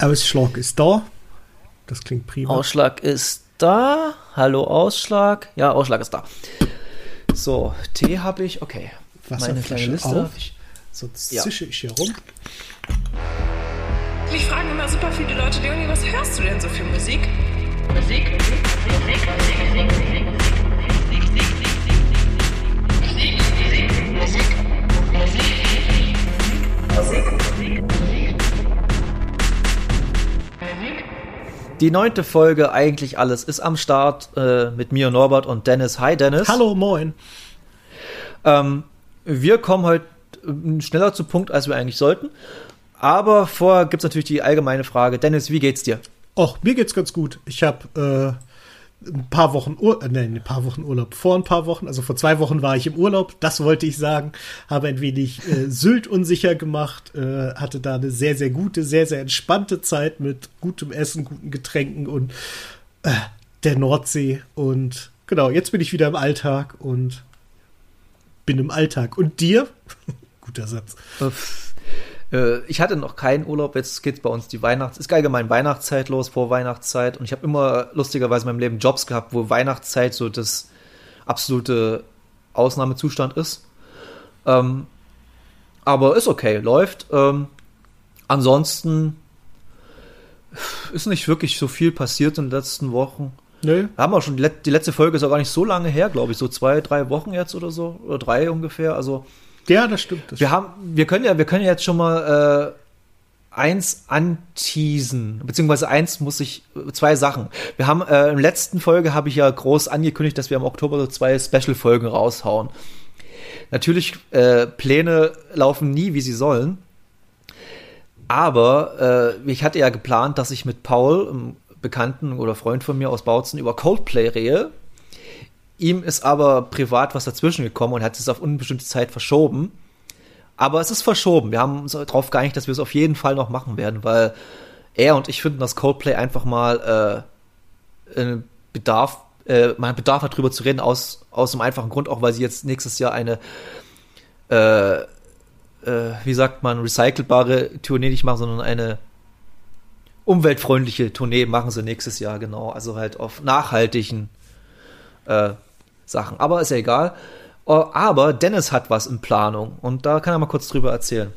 Ausschlag ist da. Das klingt prima. Ausschlag ist da. Hallo Ausschlag. Ja, Ausschlag ist da. So, Tee habe ich. Okay. Meine kleine Liste. Auf. So zische ja. ich hier rum. Mich fragen immer super viele Leute, Leonie, was hörst du denn so für Musik? Musik, Musik, Musik, Musik, Musik, Musik, Musik, Musik, Musik, Musik. Die neunte Folge, eigentlich alles, ist am Start äh, mit mir, Norbert und Dennis. Hi Dennis. Hallo, moin. Ähm, wir kommen heute schneller zu Punkt, als wir eigentlich sollten. Aber vorher gibt es natürlich die allgemeine Frage. Dennis, wie geht's dir? Och, mir geht's ganz gut. Ich habe äh, ein paar Wochen Urlaub, äh, nein, ein paar Wochen Urlaub. Vor ein paar Wochen, also vor zwei Wochen war ich im Urlaub, das wollte ich sagen. Habe ein wenig äh, Sylt unsicher gemacht, äh, hatte da eine sehr, sehr gute, sehr, sehr entspannte Zeit mit gutem Essen, guten Getränken und äh, der Nordsee. Und genau, jetzt bin ich wieder im Alltag und bin im Alltag. Und dir? Guter Satz. Äh, ich hatte noch keinen Urlaub, jetzt geht es bei uns die Weihnachts-, ist allgemein Weihnachtszeit los, vor Weihnachtszeit. Und ich habe immer lustigerweise in meinem Leben Jobs gehabt, wo Weihnachtszeit so das absolute Ausnahmezustand ist. Ähm, aber ist okay, läuft. Ähm, ansonsten ist nicht wirklich so viel passiert in den letzten Wochen. Nö. Haben wir schon, die, die letzte Folge ist auch gar nicht so lange her, glaube ich, so zwei, drei Wochen jetzt oder so, oder drei ungefähr. Also ja, das stimmt. Das wir haben, wir können ja, wir können jetzt schon mal äh, eins anteasen, beziehungsweise eins muss ich, zwei Sachen. Wir haben äh, in der letzten Folge habe ich ja groß angekündigt, dass wir im Oktober so zwei Special-Folgen raushauen. Natürlich, äh, Pläne laufen nie, wie sie sollen. Aber äh, ich hatte ja geplant, dass ich mit Paul, einem Bekannten oder Freund von mir aus Bautzen, über Coldplay rehe. Ihm ist aber privat was dazwischen gekommen und hat es auf unbestimmte Zeit verschoben. Aber es ist verschoben. Wir haben uns darauf geeinigt, dass wir es auf jeden Fall noch machen werden, weil er und ich finden, dass Coldplay einfach mal äh, Bedarf, äh, man Bedarf hat, drüber zu reden, aus, aus dem einfachen Grund, auch weil sie jetzt nächstes Jahr eine, äh, äh, wie sagt man, recycelbare Tournee nicht machen, sondern eine umweltfreundliche Tournee machen sie nächstes Jahr, genau. Also halt auf nachhaltigen äh, Sachen. Aber ist ja egal. Oh, aber Dennis hat was in Planung und da kann er mal kurz drüber erzählen.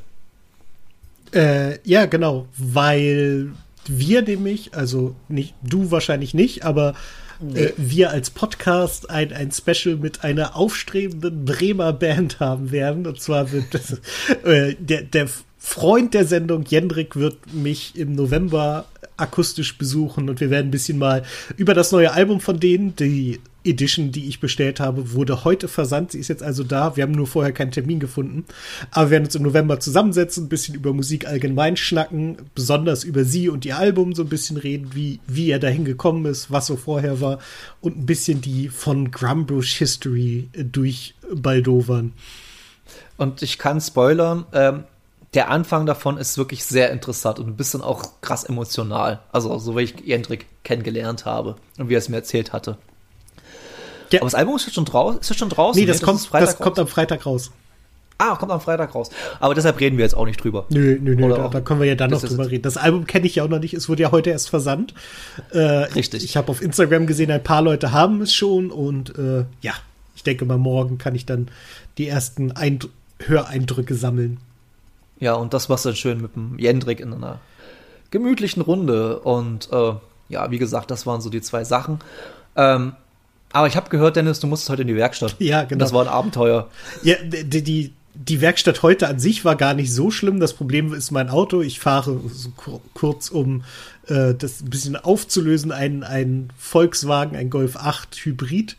Äh, ja, genau, weil wir nämlich, also nicht du wahrscheinlich nicht, aber nee. äh, wir als Podcast ein, ein Special mit einer aufstrebenden Bremer Band haben werden. Und zwar wird das, äh, der, der Freund der Sendung, Jendrik, wird mich im November akustisch besuchen und wir werden ein bisschen mal über das neue Album von denen, die Edition, die ich bestellt habe, wurde heute versandt. Sie ist jetzt also da. Wir haben nur vorher keinen Termin gefunden. Aber wir werden uns im November zusammensetzen, ein bisschen über Musik allgemein schnacken, besonders über sie und ihr Album so ein bisschen reden, wie, wie er dahin gekommen ist, was so vorher war und ein bisschen die von Grumbrush History durchbaldovern. Und ich kann spoilern, ähm, der Anfang davon ist wirklich sehr interessant und ein bisschen auch krass emotional. Also, so wie ich Jendrik kennengelernt habe und wie er es mir erzählt hatte. Ja. Aber das Album ist schon? Ist das schon draußen? Nee, das, nee, kommt, das, das kommt am Freitag raus. Ah, kommt am Freitag raus. Aber deshalb reden wir jetzt auch nicht drüber. Nö, nö, nö, da, da, können wir ja dann noch drüber reden. Das Album kenne ich ja auch noch nicht. Es wurde ja heute erst versandt. Äh, Richtig. Ich, ich habe auf Instagram gesehen, ein paar Leute haben es schon und äh, ja, ich denke mal, morgen kann ich dann die ersten Eindr Höreindrücke sammeln. Ja, und das war dann schön mit dem Jendrik in einer gemütlichen Runde. Und äh, ja, wie gesagt, das waren so die zwei Sachen. Ähm, aber ich habe gehört, Dennis, du musst heute in die Werkstatt. Ja, genau. Das war ein Abenteuer. Ja, die, die, die Werkstatt heute an sich war gar nicht so schlimm. Das Problem ist mein Auto. Ich fahre so kurz, um äh, das ein bisschen aufzulösen, ein, ein Volkswagen, ein Golf 8 Hybrid.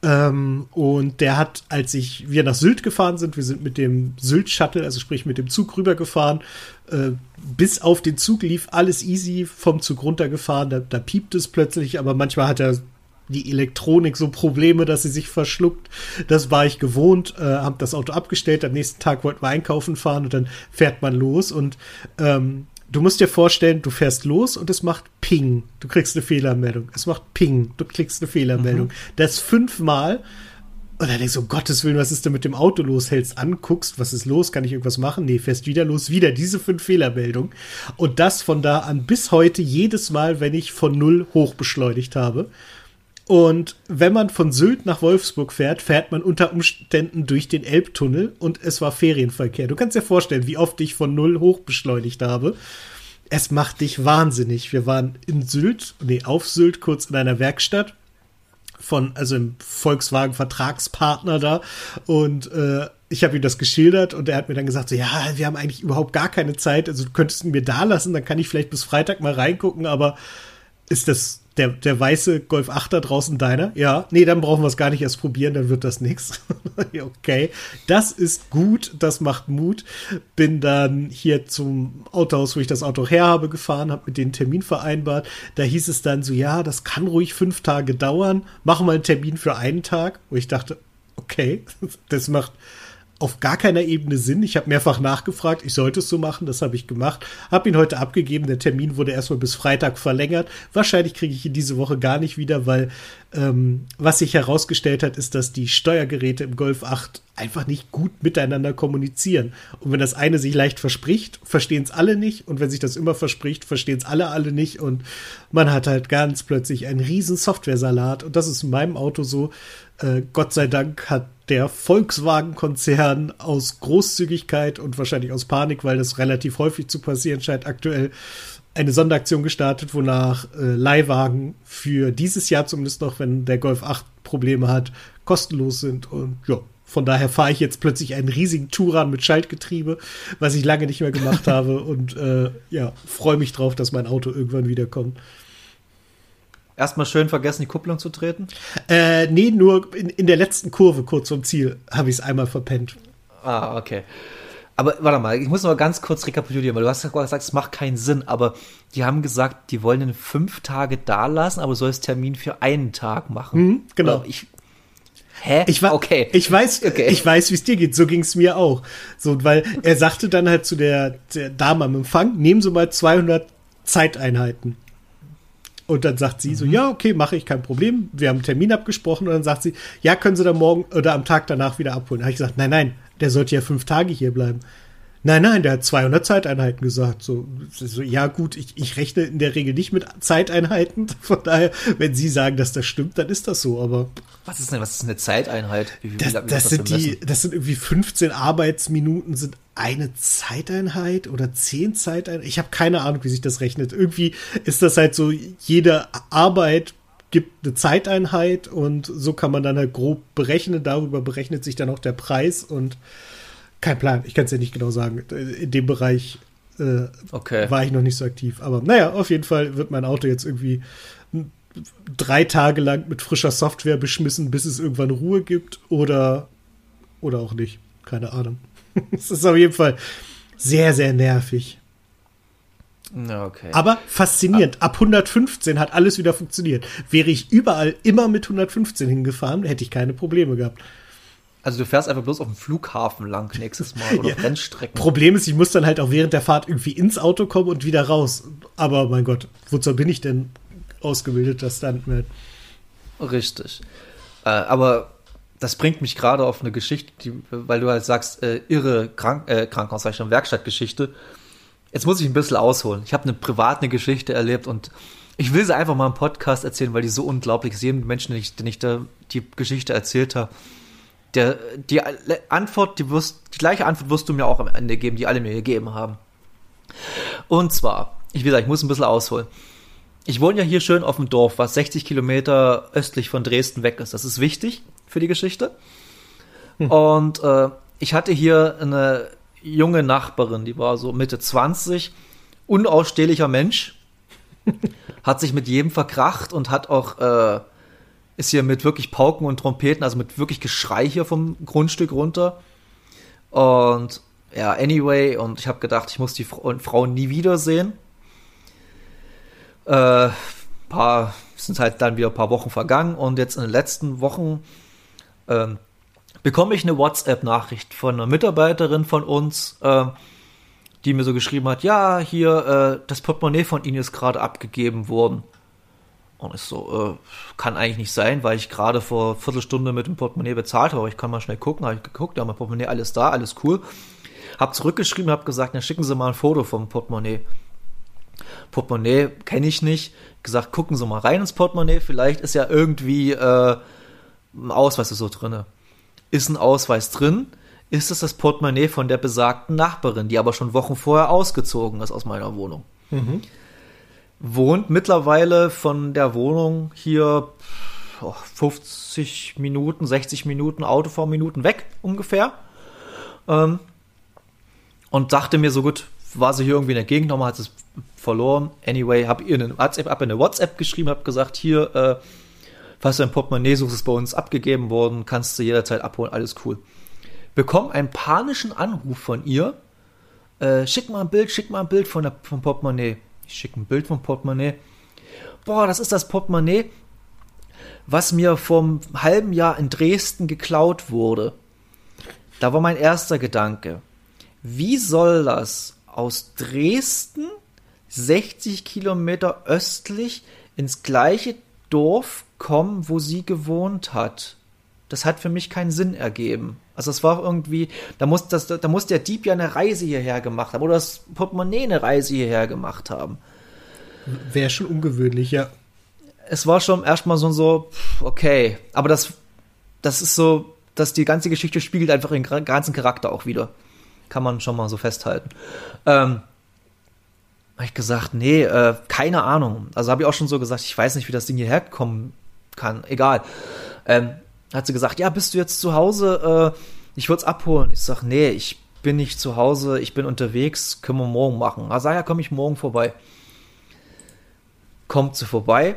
Ähm, und der hat, als ich wir nach Sylt gefahren sind, wir sind mit dem Sylt-Shuttle, also sprich mit dem Zug rübergefahren, äh, bis auf den Zug lief alles easy, vom Zug runtergefahren, da, da piept es plötzlich, aber manchmal hat er die Elektronik so Probleme, dass sie sich verschluckt. Das war ich gewohnt, äh, habe das Auto abgestellt. Am nächsten Tag wollten wir einkaufen fahren und dann fährt man los. Und ähm, du musst dir vorstellen, du fährst los und es macht Ping. Du kriegst eine Fehlermeldung. Es macht Ping. Du kriegst eine Fehlermeldung. Mhm. Das fünfmal. Und dann denkst du, um Gottes Willen, was ist denn mit dem Auto los? Hältst an, guckst, was ist los? Kann ich irgendwas machen? Nee, fährst wieder los. Wieder diese fünf Fehlermeldungen. Und das von da an bis heute jedes Mal, wenn ich von null hoch beschleunigt habe. Und wenn man von Sylt nach Wolfsburg fährt, fährt man unter Umständen durch den Elbtunnel und es war Ferienverkehr. Du kannst dir vorstellen, wie oft ich von null hoch beschleunigt habe. Es macht dich wahnsinnig. Wir waren in Sylt, nee, auf Sylt, kurz in einer Werkstatt von, also im Volkswagen-Vertragspartner da. Und äh, ich habe ihm das geschildert und er hat mir dann gesagt, so, ja, wir haben eigentlich überhaupt gar keine Zeit. Also du könntest ihn mir da lassen, dann kann ich vielleicht bis Freitag mal reingucken, aber ist das der, der weiße Golf 8 da draußen deiner? Ja, nee, dann brauchen wir es gar nicht erst probieren, dann wird das nichts. okay, das ist gut, das macht Mut. Bin dann hier zum Autohaus, wo ich das Auto her habe, gefahren, habe mit denen einen Termin vereinbart. Da hieß es dann so, ja, das kann ruhig fünf Tage dauern. Machen wir einen Termin für einen Tag. Wo ich dachte, okay, das macht auf gar keiner Ebene Sinn. Ich habe mehrfach nachgefragt, ich sollte es so machen, das habe ich gemacht. Habe ihn heute abgegeben, der Termin wurde erstmal bis Freitag verlängert. Wahrscheinlich kriege ich ihn diese Woche gar nicht wieder, weil ähm, was sich herausgestellt hat, ist, dass die Steuergeräte im Golf 8 einfach nicht gut miteinander kommunizieren. Und wenn das eine sich leicht verspricht, verstehen es alle nicht. Und wenn sich das immer verspricht, verstehen es alle alle nicht. Und man hat halt ganz plötzlich einen riesen Software-Salat. Und das ist in meinem Auto so. Äh, Gott sei Dank hat der Volkswagen-Konzern aus Großzügigkeit und wahrscheinlich aus Panik, weil das relativ häufig zu passieren scheint, aktuell eine Sonderaktion gestartet, wonach äh, Leihwagen für dieses Jahr zumindest noch, wenn der Golf 8 Probleme hat, kostenlos sind. Und ja, von daher fahre ich jetzt plötzlich einen riesigen Touran mit Schaltgetriebe, was ich lange nicht mehr gemacht habe. Und äh, ja, freue mich drauf, dass mein Auto irgendwann wiederkommt. Erstmal schön vergessen, die Kupplung zu treten? Äh, nee, nur in, in der letzten Kurve kurz vom Ziel habe ich es einmal verpennt. Ah, okay. Aber warte mal, ich muss noch mal ganz kurz rekapitulieren, weil du hast gesagt, es macht keinen Sinn, aber die haben gesagt, die wollen ihn fünf Tage da lassen, aber soll es Termin für einen Tag machen. Mhm, genau. ich, Hä? Ich war, okay. Ich weiß, okay. ich weiß, wie es dir geht. So ging es mir auch. So, weil er sagte dann halt zu der, der Dame am Empfang, nehmen Sie mal 200 Zeiteinheiten. Und dann sagt sie mhm. so, ja, okay, mache ich, kein Problem. Wir haben einen Termin abgesprochen. Und dann sagt sie, ja, können Sie dann morgen oder am Tag danach wieder abholen. Da habe ich gesagt, nein, nein, der sollte ja fünf Tage hier bleiben. Nein, nein, der hat 200 Zeiteinheiten gesagt. So, so, ja gut, ich, ich rechne in der Regel nicht mit Zeiteinheiten. Von daher, wenn Sie sagen, dass das stimmt, dann ist das so. Aber was ist denn, was ist eine Zeiteinheit? Wie, das, wie das, das sind die, das sind irgendwie 15 Arbeitsminuten sind eine Zeiteinheit oder 10 Zeiteinheiten. Ich habe keine Ahnung, wie sich das rechnet. Irgendwie ist das halt so, jede Arbeit gibt eine Zeiteinheit und so kann man dann halt grob berechnen. Darüber berechnet sich dann auch der Preis und kein Plan, ich kann es ja nicht genau sagen. In dem Bereich äh, okay. war ich noch nicht so aktiv. Aber naja, auf jeden Fall wird mein Auto jetzt irgendwie drei Tage lang mit frischer Software beschmissen, bis es irgendwann Ruhe gibt oder, oder auch nicht. Keine Ahnung. Es ist auf jeden Fall sehr, sehr nervig. Okay. Aber faszinierend. Ab 115 hat alles wieder funktioniert. Wäre ich überall immer mit 115 hingefahren, hätte ich keine Probleme gehabt. Also du fährst einfach bloß auf dem Flughafen lang nächstes Mal oder ja. Rennstrecken. Problem ist, ich muss dann halt auch während der Fahrt irgendwie ins Auto kommen und wieder raus. Aber mein Gott, wozu bin ich denn ausgebildeter Stuntman? Richtig. Äh, aber das bringt mich gerade auf eine Geschichte, die, weil du halt sagst, äh, irre Krank äh, Krankenhausrechnung, Werkstattgeschichte. Jetzt muss ich ein bisschen ausholen. Ich habe eine private Geschichte erlebt und ich will sie einfach mal im Podcast erzählen, weil die so unglaublich ist. Jedem Menschen, den ich, den ich da die Geschichte erzählt habe, der, die Antwort, die, wirst, die gleiche Antwort wirst du mir auch am Ende geben, die alle mir gegeben haben. Und zwar, ich will sagen, ich muss ein bisschen ausholen. Ich wohne ja hier schön auf dem Dorf, was 60 Kilometer östlich von Dresden weg ist. Das ist wichtig für die Geschichte. Hm. Und äh, ich hatte hier eine junge Nachbarin, die war so Mitte 20, unausstehlicher Mensch, hat sich mit jedem verkracht und hat auch äh, ist hier mit wirklich Pauken und Trompeten, also mit wirklich Geschrei hier vom Grundstück runter. Und ja, anyway, und ich habe gedacht, ich muss die Frau nie wiedersehen. Äh, paar, sind halt dann wieder ein paar Wochen vergangen und jetzt in den letzten Wochen äh, bekomme ich eine WhatsApp-Nachricht von einer Mitarbeiterin von uns, äh, die mir so geschrieben hat, ja, hier, äh, das Portemonnaie von Ihnen ist gerade abgegeben worden. Und ich so, äh, kann eigentlich nicht sein, weil ich gerade vor Viertelstunde mit dem Portemonnaie bezahlt habe. Ich kann mal schnell gucken. Habe ich geguckt, ja, mein Portemonnaie, alles da, alles cool. Hab zurückgeschrieben, hab gesagt, na, schicken Sie mal ein Foto vom Portemonnaie. Portemonnaie kenne ich nicht. Gesagt, gucken Sie mal rein ins Portemonnaie. Vielleicht ist ja irgendwie äh, ein Ausweis so drinne. Ist ein Ausweis drin? Ist es das Portemonnaie von der besagten Nachbarin, die aber schon Wochen vorher ausgezogen ist aus meiner Wohnung? Mhm. Wohnt mittlerweile von der Wohnung hier oh, 50 Minuten, 60 Minuten, Autofahrminuten weg ungefähr. Ähm, und dachte mir so gut, war sie hier irgendwie in der Gegend, nochmal hat es verloren. Anyway, habe ihr eine WhatsApp, hab eine WhatsApp geschrieben, habe gesagt, hier, äh, falls du ein Portemonnaie suchst, ist bei uns abgegeben worden, kannst du jederzeit abholen, alles cool. Bekomme einen panischen Anruf von ihr, äh, schick mal ein Bild, schick mal ein Bild von der, vom Portemonnaie. Ich schicke ein Bild vom Portemonnaie. Boah, das ist das Portemonnaie, was mir vom halben Jahr in Dresden geklaut wurde. Da war mein erster Gedanke. Wie soll das aus Dresden 60 Kilometer östlich ins gleiche Dorf kommen, wo sie gewohnt hat? Das hat für mich keinen Sinn ergeben. Also es war irgendwie, da muss, das, da muss der Dieb ja eine Reise hierher gemacht haben oder das Portemonnaie eine Reise hierher gemacht haben. Wäre schon ungewöhnlich, ja. Es war schon erstmal so, so, okay, aber das, das ist so, dass die ganze Geschichte spiegelt einfach den ganzen Charakter auch wieder. Kann man schon mal so festhalten. Ähm, habe ich gesagt, nee, äh, keine Ahnung. Also habe ich auch schon so gesagt, ich weiß nicht, wie das Ding hierher kommen kann. Egal. Ähm, hat sie gesagt, ja, bist du jetzt zu Hause? Äh, ich würde es abholen. Ich sag, nee, ich bin nicht zu Hause, ich bin unterwegs, können wir morgen machen. Also ja, komme ich morgen vorbei. Kommt sie vorbei,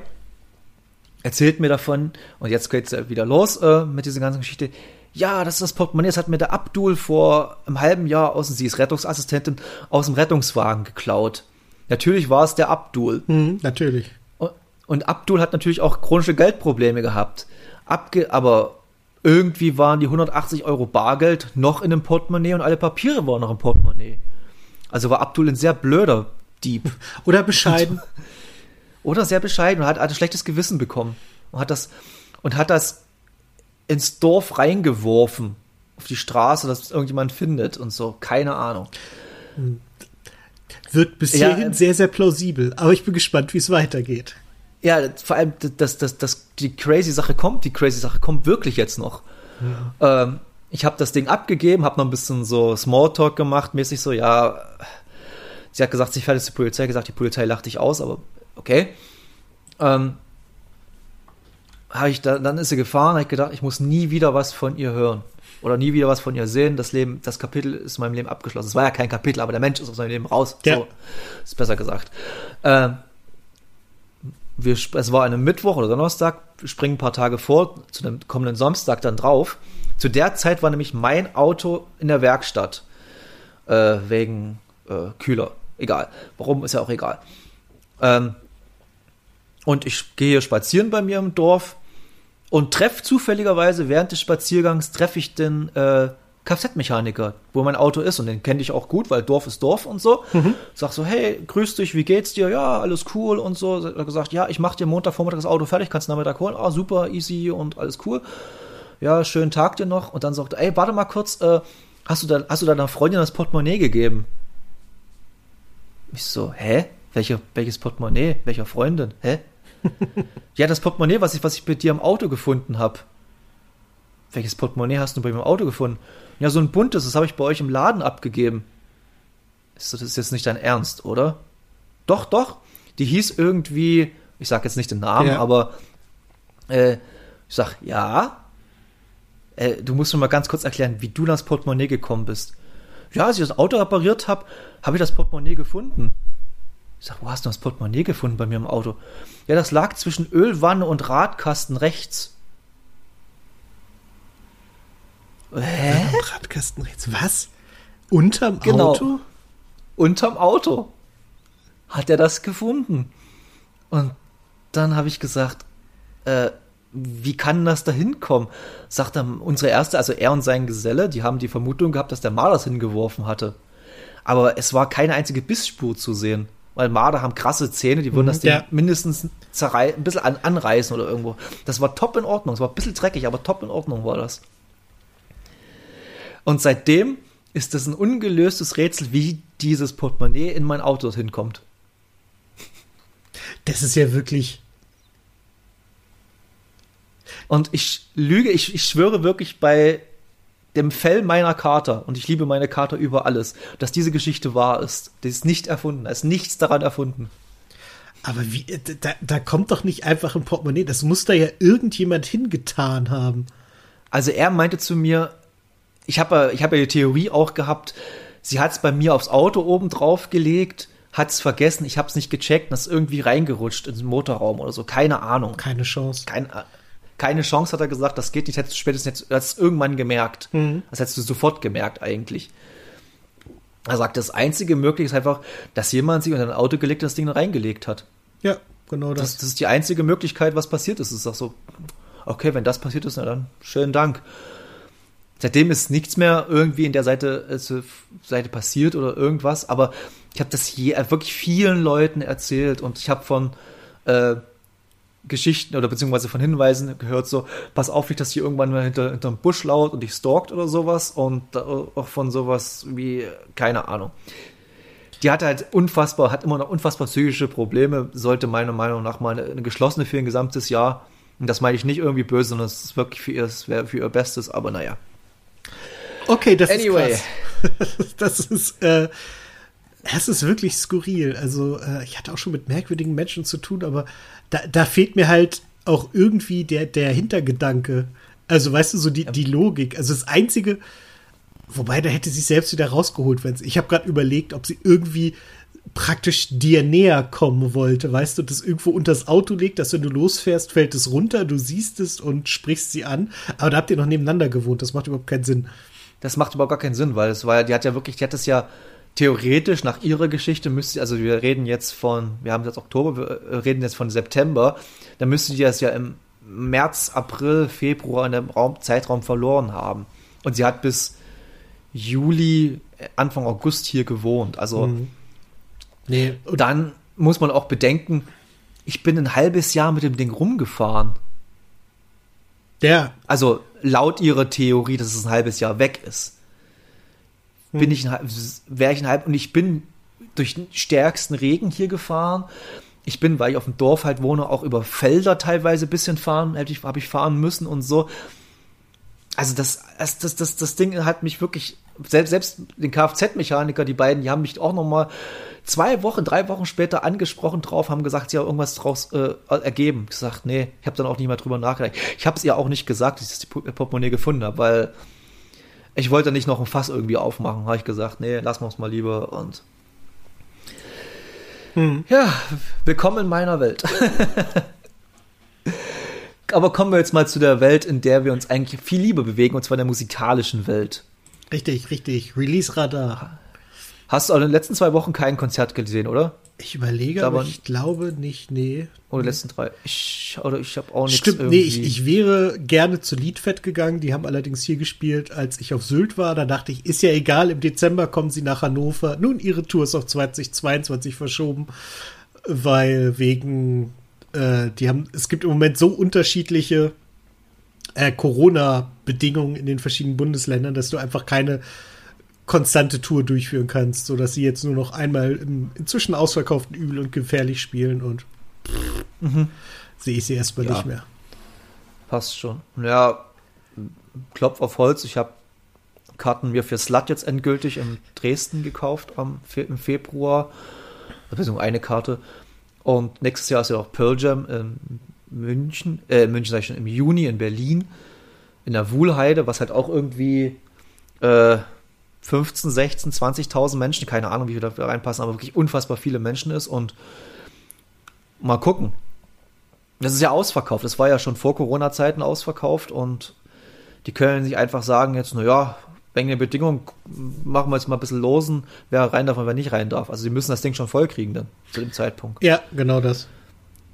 erzählt mir davon und jetzt geht's ja wieder los äh, mit dieser ganzen Geschichte. Ja, das ist das Portemonnaie, das hat mir der Abdul vor einem halben Jahr aus, sie ist Rettungsassistentin, aus dem Rettungswagen geklaut. Natürlich war es der Abdul. Mhm, natürlich. Und, und Abdul hat natürlich auch chronische Geldprobleme gehabt. Abge aber irgendwie waren die 180 Euro Bargeld noch in dem Portemonnaie und alle Papiere waren noch im Portemonnaie. Also war Abdul ein sehr blöder Dieb. Oder bescheiden. Oder sehr bescheiden und hat, hat ein schlechtes Gewissen bekommen. Und hat das, und hat das ins Dorf reingeworfen. Auf die Straße, dass es irgendjemand findet und so. Keine Ahnung. Wird bis hierhin äh, sehr, sehr plausibel. Aber ich bin gespannt, wie es weitergeht. Ja, vor allem, dass das, das, die crazy Sache kommt, die crazy Sache kommt wirklich jetzt noch. Ähm, ich habe das Ding abgegeben, habe noch ein bisschen so Smalltalk gemacht, mäßig so, ja, sie hat gesagt, sie fährt jetzt zur Polizei, gesagt, die Polizei lacht dich aus, aber okay. Ähm, ich da, dann ist sie gefahren, habe ich gedacht, ich muss nie wieder was von ihr hören. Oder nie wieder was von ihr sehen. Das Leben, das Kapitel ist in meinem Leben abgeschlossen. Es war ja kein Kapitel, aber der Mensch ist aus meinem Leben raus. Ja. So, ist besser gesagt. Ähm, wir, es war ein Mittwoch oder Donnerstag, wir springen ein paar Tage vor, zu dem kommenden Samstag dann drauf. Zu der Zeit war nämlich mein Auto in der Werkstatt. Äh, wegen äh, Kühler. Egal. Warum, ist ja auch egal. Ähm, und ich gehe spazieren bei mir im Dorf und treffe zufälligerweise während des Spaziergangs treffe ich den äh, Kfz-Mechaniker, wo mein Auto ist und den kenne ich auch gut, weil Dorf ist Dorf und so. Sag so, hey, grüß dich, wie geht's dir? Ja, alles cool und so. Hat er gesagt, ja, ich mach dir Montagvormittag das Auto fertig, kannst du Nachmittag holen. Ah, super, easy und alles cool. Ja, schönen Tag dir noch. Und dann sagt er, ey, warte mal kurz, äh, hast du da, hast du deiner Freundin das Portemonnaie gegeben? Ich so, hä? Welche, welches Portemonnaie? Welcher Freundin? Hä? ja, das Portemonnaie, was ich, was ich bei dir im Auto gefunden habe. Welches Portemonnaie hast du bei mir im Auto gefunden? Ja, so ein buntes, das habe ich bei euch im Laden abgegeben. Ist das ist jetzt nicht dein Ernst, oder? Doch, doch. Die hieß irgendwie, ich sag jetzt nicht den Namen, Ja. aber äh, ich sag, ja. Äh, du musst mir mal ganz kurz erklären, wie du das Portemonnaie gekommen bist. Ja, als ich das Auto repariert habe, habe ich das Portemonnaie gefunden. Ich sag, wo hast du das Portemonnaie gefunden bei mir im Auto? Ja, das lag zwischen Ölwanne und Radkasten rechts. Hä? Radkasten rechts. Was? Unterm Genau. Auto? Unterm Auto hat er das gefunden. Und dann habe ich gesagt, äh, wie kann das da hinkommen? Sagt er, unsere erste, also er und sein Geselle, die haben die Vermutung gehabt, dass der Maler das hingeworfen hatte. Aber es war keine einzige Bissspur zu sehen. Weil Marder haben krasse Zähne, die würden Mhm, das Ding ja. mindestens zerrei ein bisschen an, anreißen oder irgendwo. Das war top in Ordnung. Es war ein bisschen dreckig, aber top in Ordnung war das. Und seitdem ist das ein ungelöstes Rätsel, wie dieses Portemonnaie in mein Auto dorthin kommt. Das ist ja wirklich. Und ich lüge, ich, ich schwöre wirklich bei dem Fell meiner Kater, und ich liebe meine Kater über alles, dass diese Geschichte wahr ist. Die ist nicht erfunden, da ist nichts daran erfunden. Aber wie, äh, da, da kommt doch nicht einfach ein Portemonnaie. Das muss da ja irgendjemand hingetan haben. Also er meinte zu mir, ich habe ich hab ja die Theorie auch gehabt, sie hat es bei mir aufs Auto oben drauf gelegt, hat es vergessen, ich habe es nicht gecheckt und ist irgendwie reingerutscht ins Motorraum oder so, keine Ahnung. Keine Chance. Kein, äh, keine Chance, hat er gesagt, das geht nicht, hättest du spätestens jetzt, hättest irgendwann gemerkt. Das hättest du sofort gemerkt eigentlich. Er sagt, das einzige Mögliche ist einfach, dass jemand sich unter ein Auto gelegt das Ding reingelegt hat. Ja, genau das. Das, das ist die einzige Möglichkeit, was passiert ist. Es ist auch so, okay, wenn das passiert ist, na dann schönen Dank. Seitdem ist nichts mehr irgendwie in der Seite, äh, Seite passiert oder irgendwas, aber ich habe das je, äh, wirklich vielen Leuten erzählt und ich habe von äh, Geschichten oder beziehungsweise von Hinweisen gehört, so, pass auf nicht, dass hier irgendwann mal hinter, hinterm Busch laut und dich stalkt oder sowas und äh, auch von sowas wie, keine Ahnung. Die hat halt unfassbar, hat immer noch unfassbar psychische Probleme, sollte meiner Meinung nach mal eine, eine geschlossene für ein gesamtes Jahr. Und das meine ich nicht irgendwie böse, sondern es ist wirklich für ihr, es wäre für ihr Bestes, aber naja. Okay, das Anyway. ist krass. das ist, äh, das ist wirklich skurril. Also, äh, ich hatte auch schon mit merkwürdigen Menschen zu tun, aber da, da fehlt mir halt auch irgendwie der, der Hintergedanke. Also, weißt du, so die, die Logik. Also, das Einzige, wobei, da hätte sie selbst wieder rausgeholt, wenn Ich habe gerade überlegt, ob sie irgendwie praktisch dir näher kommen wollte, weißt du, das irgendwo unter das Auto legt, dass wenn du losfährst, fällt es runter, du siehst es und sprichst sie an. Aber da habt ihr noch nebeneinander gewohnt, das macht überhaupt keinen Sinn. Das macht überhaupt gar keinen Sinn, weil es war ja, die hat ja wirklich, die hat es ja theoretisch nach ihrer Geschichte müsste, also wir reden jetzt von, wir haben jetzt Oktober, wir äh, reden jetzt von September, dann müsste die das ja im März, April, Februar in dem Raum, Zeitraum verloren haben. Und sie hat bis Juli, äh, Anfang August hier gewohnt. Also Mhm. Nee, und dann muss man auch bedenken, ich bin ein halbes Jahr mit dem Ding rumgefahren. der, Also laut ihrer Theorie, dass es ein halbes Jahr weg ist, bin ich ein, halb- wäre ich ein halb und ich bin durch den stärksten Regen hier gefahren. Ich bin, weil ich auf dem Dorf halt wohne, auch über Felder teilweise ein bisschen fahren, hätte ich, habe ich fahren müssen und so. Also das, das, das, das, das Ding hat mich wirklich, selbst, selbst den Kfz-Mechaniker, die beiden, die haben mich auch noch mal zwei Wochen, drei Wochen später angesprochen drauf, haben gesagt, sie haben irgendwas draus äh, ergeben. Ich gesagt, nee, ich habe dann auch nicht mehr drüber nachgedacht. Ich habe es ihr auch nicht gesagt, dass ich das Portemonnaie gefunden habe, weil ich wollte nicht noch ein Fass irgendwie aufmachen. Habe ich gesagt, nee, lassen wir es mal lieber und ja, willkommen in meiner Welt. Aber kommen wir jetzt mal zu der Welt, in der wir uns eigentlich viel lieber bewegen, und zwar der musikalischen Welt. Richtig, richtig. Release-Radar. Hast du auch in den letzten zwei Wochen kein Konzert gesehen, oder? Ich überlege, aber waren- ich glaube nicht, nee. Oder die letzten drei? Ich, oder ich habe auch nichts Stimmt, irgendwie. nee, ich, ich wäre gerne zu Liedfett gegangen. Die haben allerdings hier gespielt, als ich auf Sylt war. Da dachte ich, ist ja egal, im Dezember kommen sie nach Hannover. Nun, ihre Tour ist auf 2022 verschoben, weil wegen, äh, die haben, es gibt im Moment so unterschiedliche äh, Corona-Bedingungen in den verschiedenen Bundesländern, dass du einfach keine konstante Tour durchführen kannst, sodass sie jetzt nur noch einmal im inzwischen ausverkauften Übel und gefährlich spielen und sehe ich sie erstmal Ja. nicht mehr. Passt schon. Ja, Klopf auf Holz. Ich habe Karten mir für Slut jetzt endgültig in Dresden gekauft am Fe im Februar. Beziehungsweise eine Karte. Und nächstes Jahr ist ja auch Pearl Jam in München, äh, in München sag ich schon, im Juni in Berlin, in der Wuhlheide, was halt auch irgendwie äh, 15, 16, 20.000 Menschen, keine Ahnung, wie viele da reinpassen, aber wirklich unfassbar viele Menschen ist und mal gucken. Das ist ja ausverkauft. Das war ja schon vor Corona-Zeiten ausverkauft und die können sich einfach sagen jetzt, naja, wegen der Bedingung machen wir jetzt mal ein bisschen losen, wer rein darf und wer nicht rein darf. Also sie müssen das Ding schon voll kriegen dann, zu dem Zeitpunkt. Ja, genau das.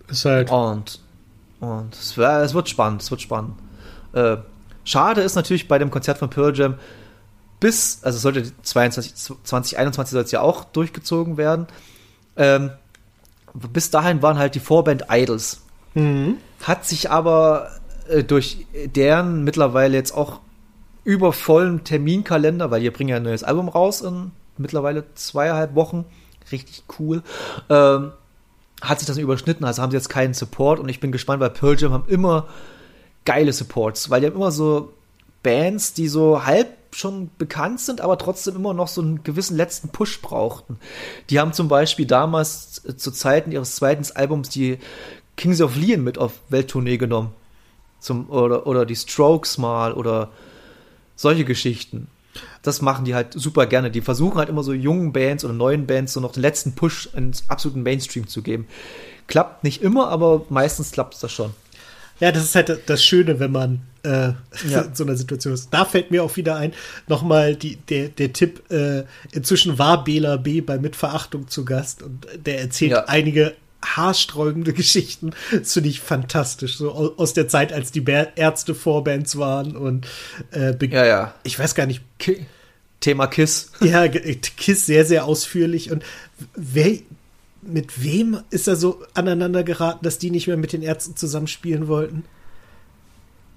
Ist halt. Und, und es, es wird spannend, es wird spannend. Äh, schade ist natürlich bei dem Konzert von Pearl Jam, bis, also sollte 22, 2021 soll es ja auch durchgezogen werden, Ähm, bis dahin waren halt die Vorband Idols. Hat sich aber äh, durch deren mittlerweile jetzt auch übervollen Terminkalender, weil die bringen ja ein neues Album raus in mittlerweile zweieinhalb Wochen. Richtig cool. Ähm, hat sich das überschnitten, also haben sie jetzt keinen Support und ich bin gespannt, weil Pearl Jam haben immer geile Supports, weil die haben immer so Bands, die so halb schon bekannt sind, aber trotzdem immer noch so einen gewissen letzten Push brauchten. Die haben zum Beispiel damals äh, zu Zeiten ihres zweiten Albums die Kings of Leon mit auf Welttournee genommen. Zum, oder, oder die Strokes mal oder solche Geschichten. Das machen die halt super gerne. Die versuchen halt immer so jungen Bands oder neuen Bands so noch den letzten Push ins absoluten Mainstream zu geben. Klappt nicht immer, aber meistens klappt es das schon. Ja, das ist halt das Schöne, wenn man äh, Ja. in so einer Situation ist. Da fällt mir auch wieder ein, nochmal die, der, der Tipp, äh, inzwischen war Bela B. bei Mitverachtung zu Gast und der erzählt Ja. einige haarsträubende Geschichten. Das finde ich fantastisch. So au- aus der Zeit, als die Bär- Ärzte Vorbands waren und äh, Ja, ja. ich weiß gar nicht, Thema Kiss. ja, Kiss sehr, sehr ausführlich. Und wer, mit wem ist er so aneinander geraten, dass die nicht mehr mit den Ärzten zusammenspielen wollten?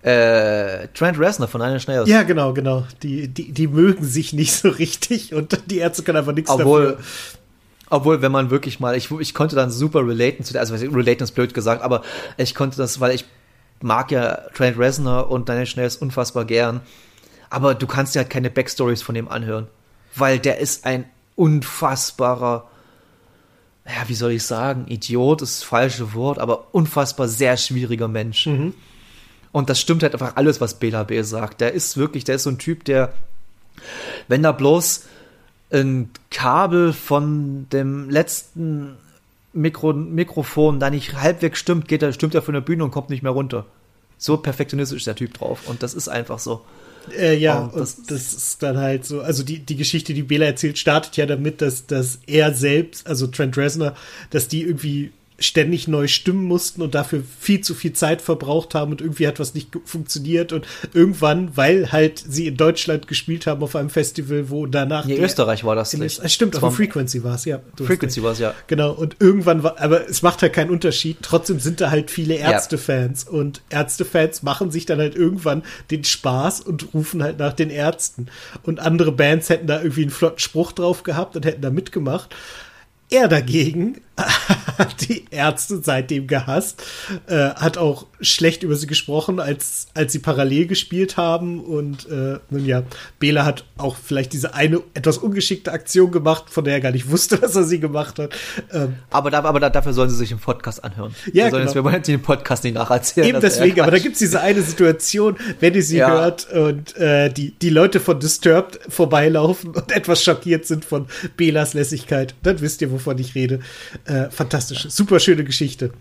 Äh, Trent Reznor von Nine Inch Nails. Ja, genau, genau. Die, die, die mögen sich nicht so richtig und die Ärzte können einfach nichts Obwohl, dafür. obwohl, wenn man wirklich mal, ich, ich konnte dann super relaten zu der, also relaten ist blöd gesagt, aber ich konnte das, weil ich mag ja Trent Reznor und Daniel Schnells unfassbar gern, aber du kannst dir halt keine Backstories von dem anhören, weil der ist ein unfassbarer, ja, wie soll ich sagen, Idiot ist das falsche Wort, aber unfassbar sehr schwieriger Mensch. Und das stimmt halt einfach alles, was Bela B sagt. Der ist wirklich, der ist so ein Typ, der, wenn da bloß ein Kabel von dem letzten Mikro, Mikrofon da nicht halbwegs stimmt, geht er, stimmt er von der Bühne und kommt nicht mehr runter. So perfektionistisch ist der Typ drauf. Und das ist einfach so. Äh, ja, Und und das- das, ist dann halt so, also die, die Geschichte, die Bela erzählt, startet ja damit, dass, dass er selbst, also Trent Reznor, dass die irgendwie ständig neu stimmen mussten und dafür viel zu viel Zeit verbraucht haben und irgendwie hat was nicht funktioniert und irgendwann, weil halt sie in Deutschland gespielt haben auf einem Festival, wo danach Nee, Österreich war das nicht. Österreich- Stimmt, Das auf Frequency war es, ja. Frequency war es, ja. Genau, und irgendwann war, aber es macht halt keinen Unterschied. Trotzdem sind da halt viele Ärztefans und Ärztefans machen sich dann halt irgendwann den Spaß und rufen halt nach den Ärzten. Und andere Bands hätten da irgendwie einen flotten Spruch drauf gehabt und hätten da mitgemacht. Er dagegen hat die Ärzte seitdem gehasst, äh, hat auch schlecht über sie gesprochen, als, als sie parallel gespielt haben. Und äh, nun ja, Bela hat auch vielleicht diese eine etwas ungeschickte Aktion gemacht, von der er gar nicht wusste, dass er sie gemacht hat. Ähm, Aber, da, aber da, dafür sollen sie sich im Podcast anhören. Ja, wir sollen genau. jetzt, wir wollen jetzt den Podcast nicht nacherzählen. Eben deswegen, aber da Quatsch. gibt's diese eine Situation, wenn ihr sie Ja. hört und äh, die, die Leute von Disturbed vorbeilaufen und etwas schockiert sind von Belas Lässigkeit, dann wisst ihr, wovon ich rede. Äh, fantastisch, super schöne Geschichte.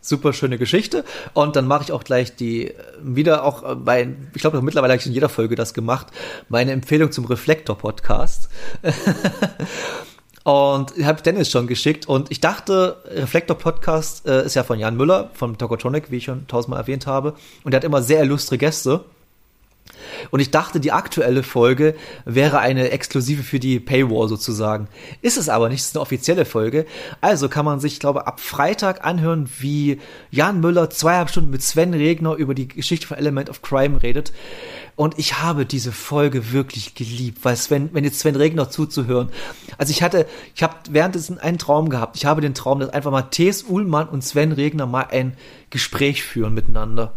super schöne Geschichte. Und dann mache ich auch gleich die, äh, wieder auch äh, bei, ich glaube, mittlerweile habe ich in jeder Folge das gemacht, meine Empfehlung zum Reflektor-Podcast. und habe Dennis schon geschickt und ich dachte, Reflektor-Podcast äh, ist ja von Jan Müller, von Tokotronic, wie ich schon tausendmal erwähnt habe. Und er hat immer sehr illustre Gäste. Und ich dachte, die aktuelle Folge wäre eine exklusive für die Paywall sozusagen. Ist es aber nicht, es ist eine offizielle Folge. Also kann man sich, ich glaube, ab Freitag anhören, wie Jan Müller zweieinhalb Stunden mit Sven Regner über die Geschichte von Element of Crime redet. Und ich habe diese Folge wirklich geliebt, weil Sven, wenn jetzt Sven Regner zuzuhören. Also ich hatte, ich habe währenddessen einen Traum gehabt. Ich habe den Traum, dass einfach mal T.S. Uhlmann und Sven Regner mal ein Gespräch führen miteinander.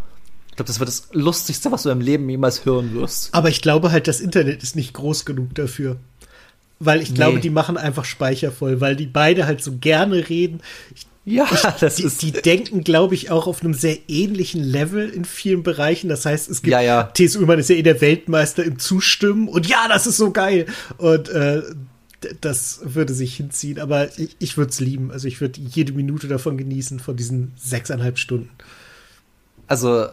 Ich glaube, das wird das Lustigste, was du im Leben jemals hören wirst. Aber ich glaube halt, das Internet ist nicht groß genug dafür. Weil ich glaube, Nee. die machen einfach Speicher voll, weil die beide halt so gerne reden. Ich, Ja, das die, ist. die denken, glaube ich, auch auf einem sehr ähnlichen Level in vielen Bereichen. Das heißt, es gibt Ja, ja. T.S. Ullmann ist ja eh der Weltmeister im Zustimmen und ja, das ist so geil. Und äh, das würde sich hinziehen, aber ich, ich würde es lieben. Also ich würde jede Minute davon genießen, von diesen sechseinhalb Stunden. Also,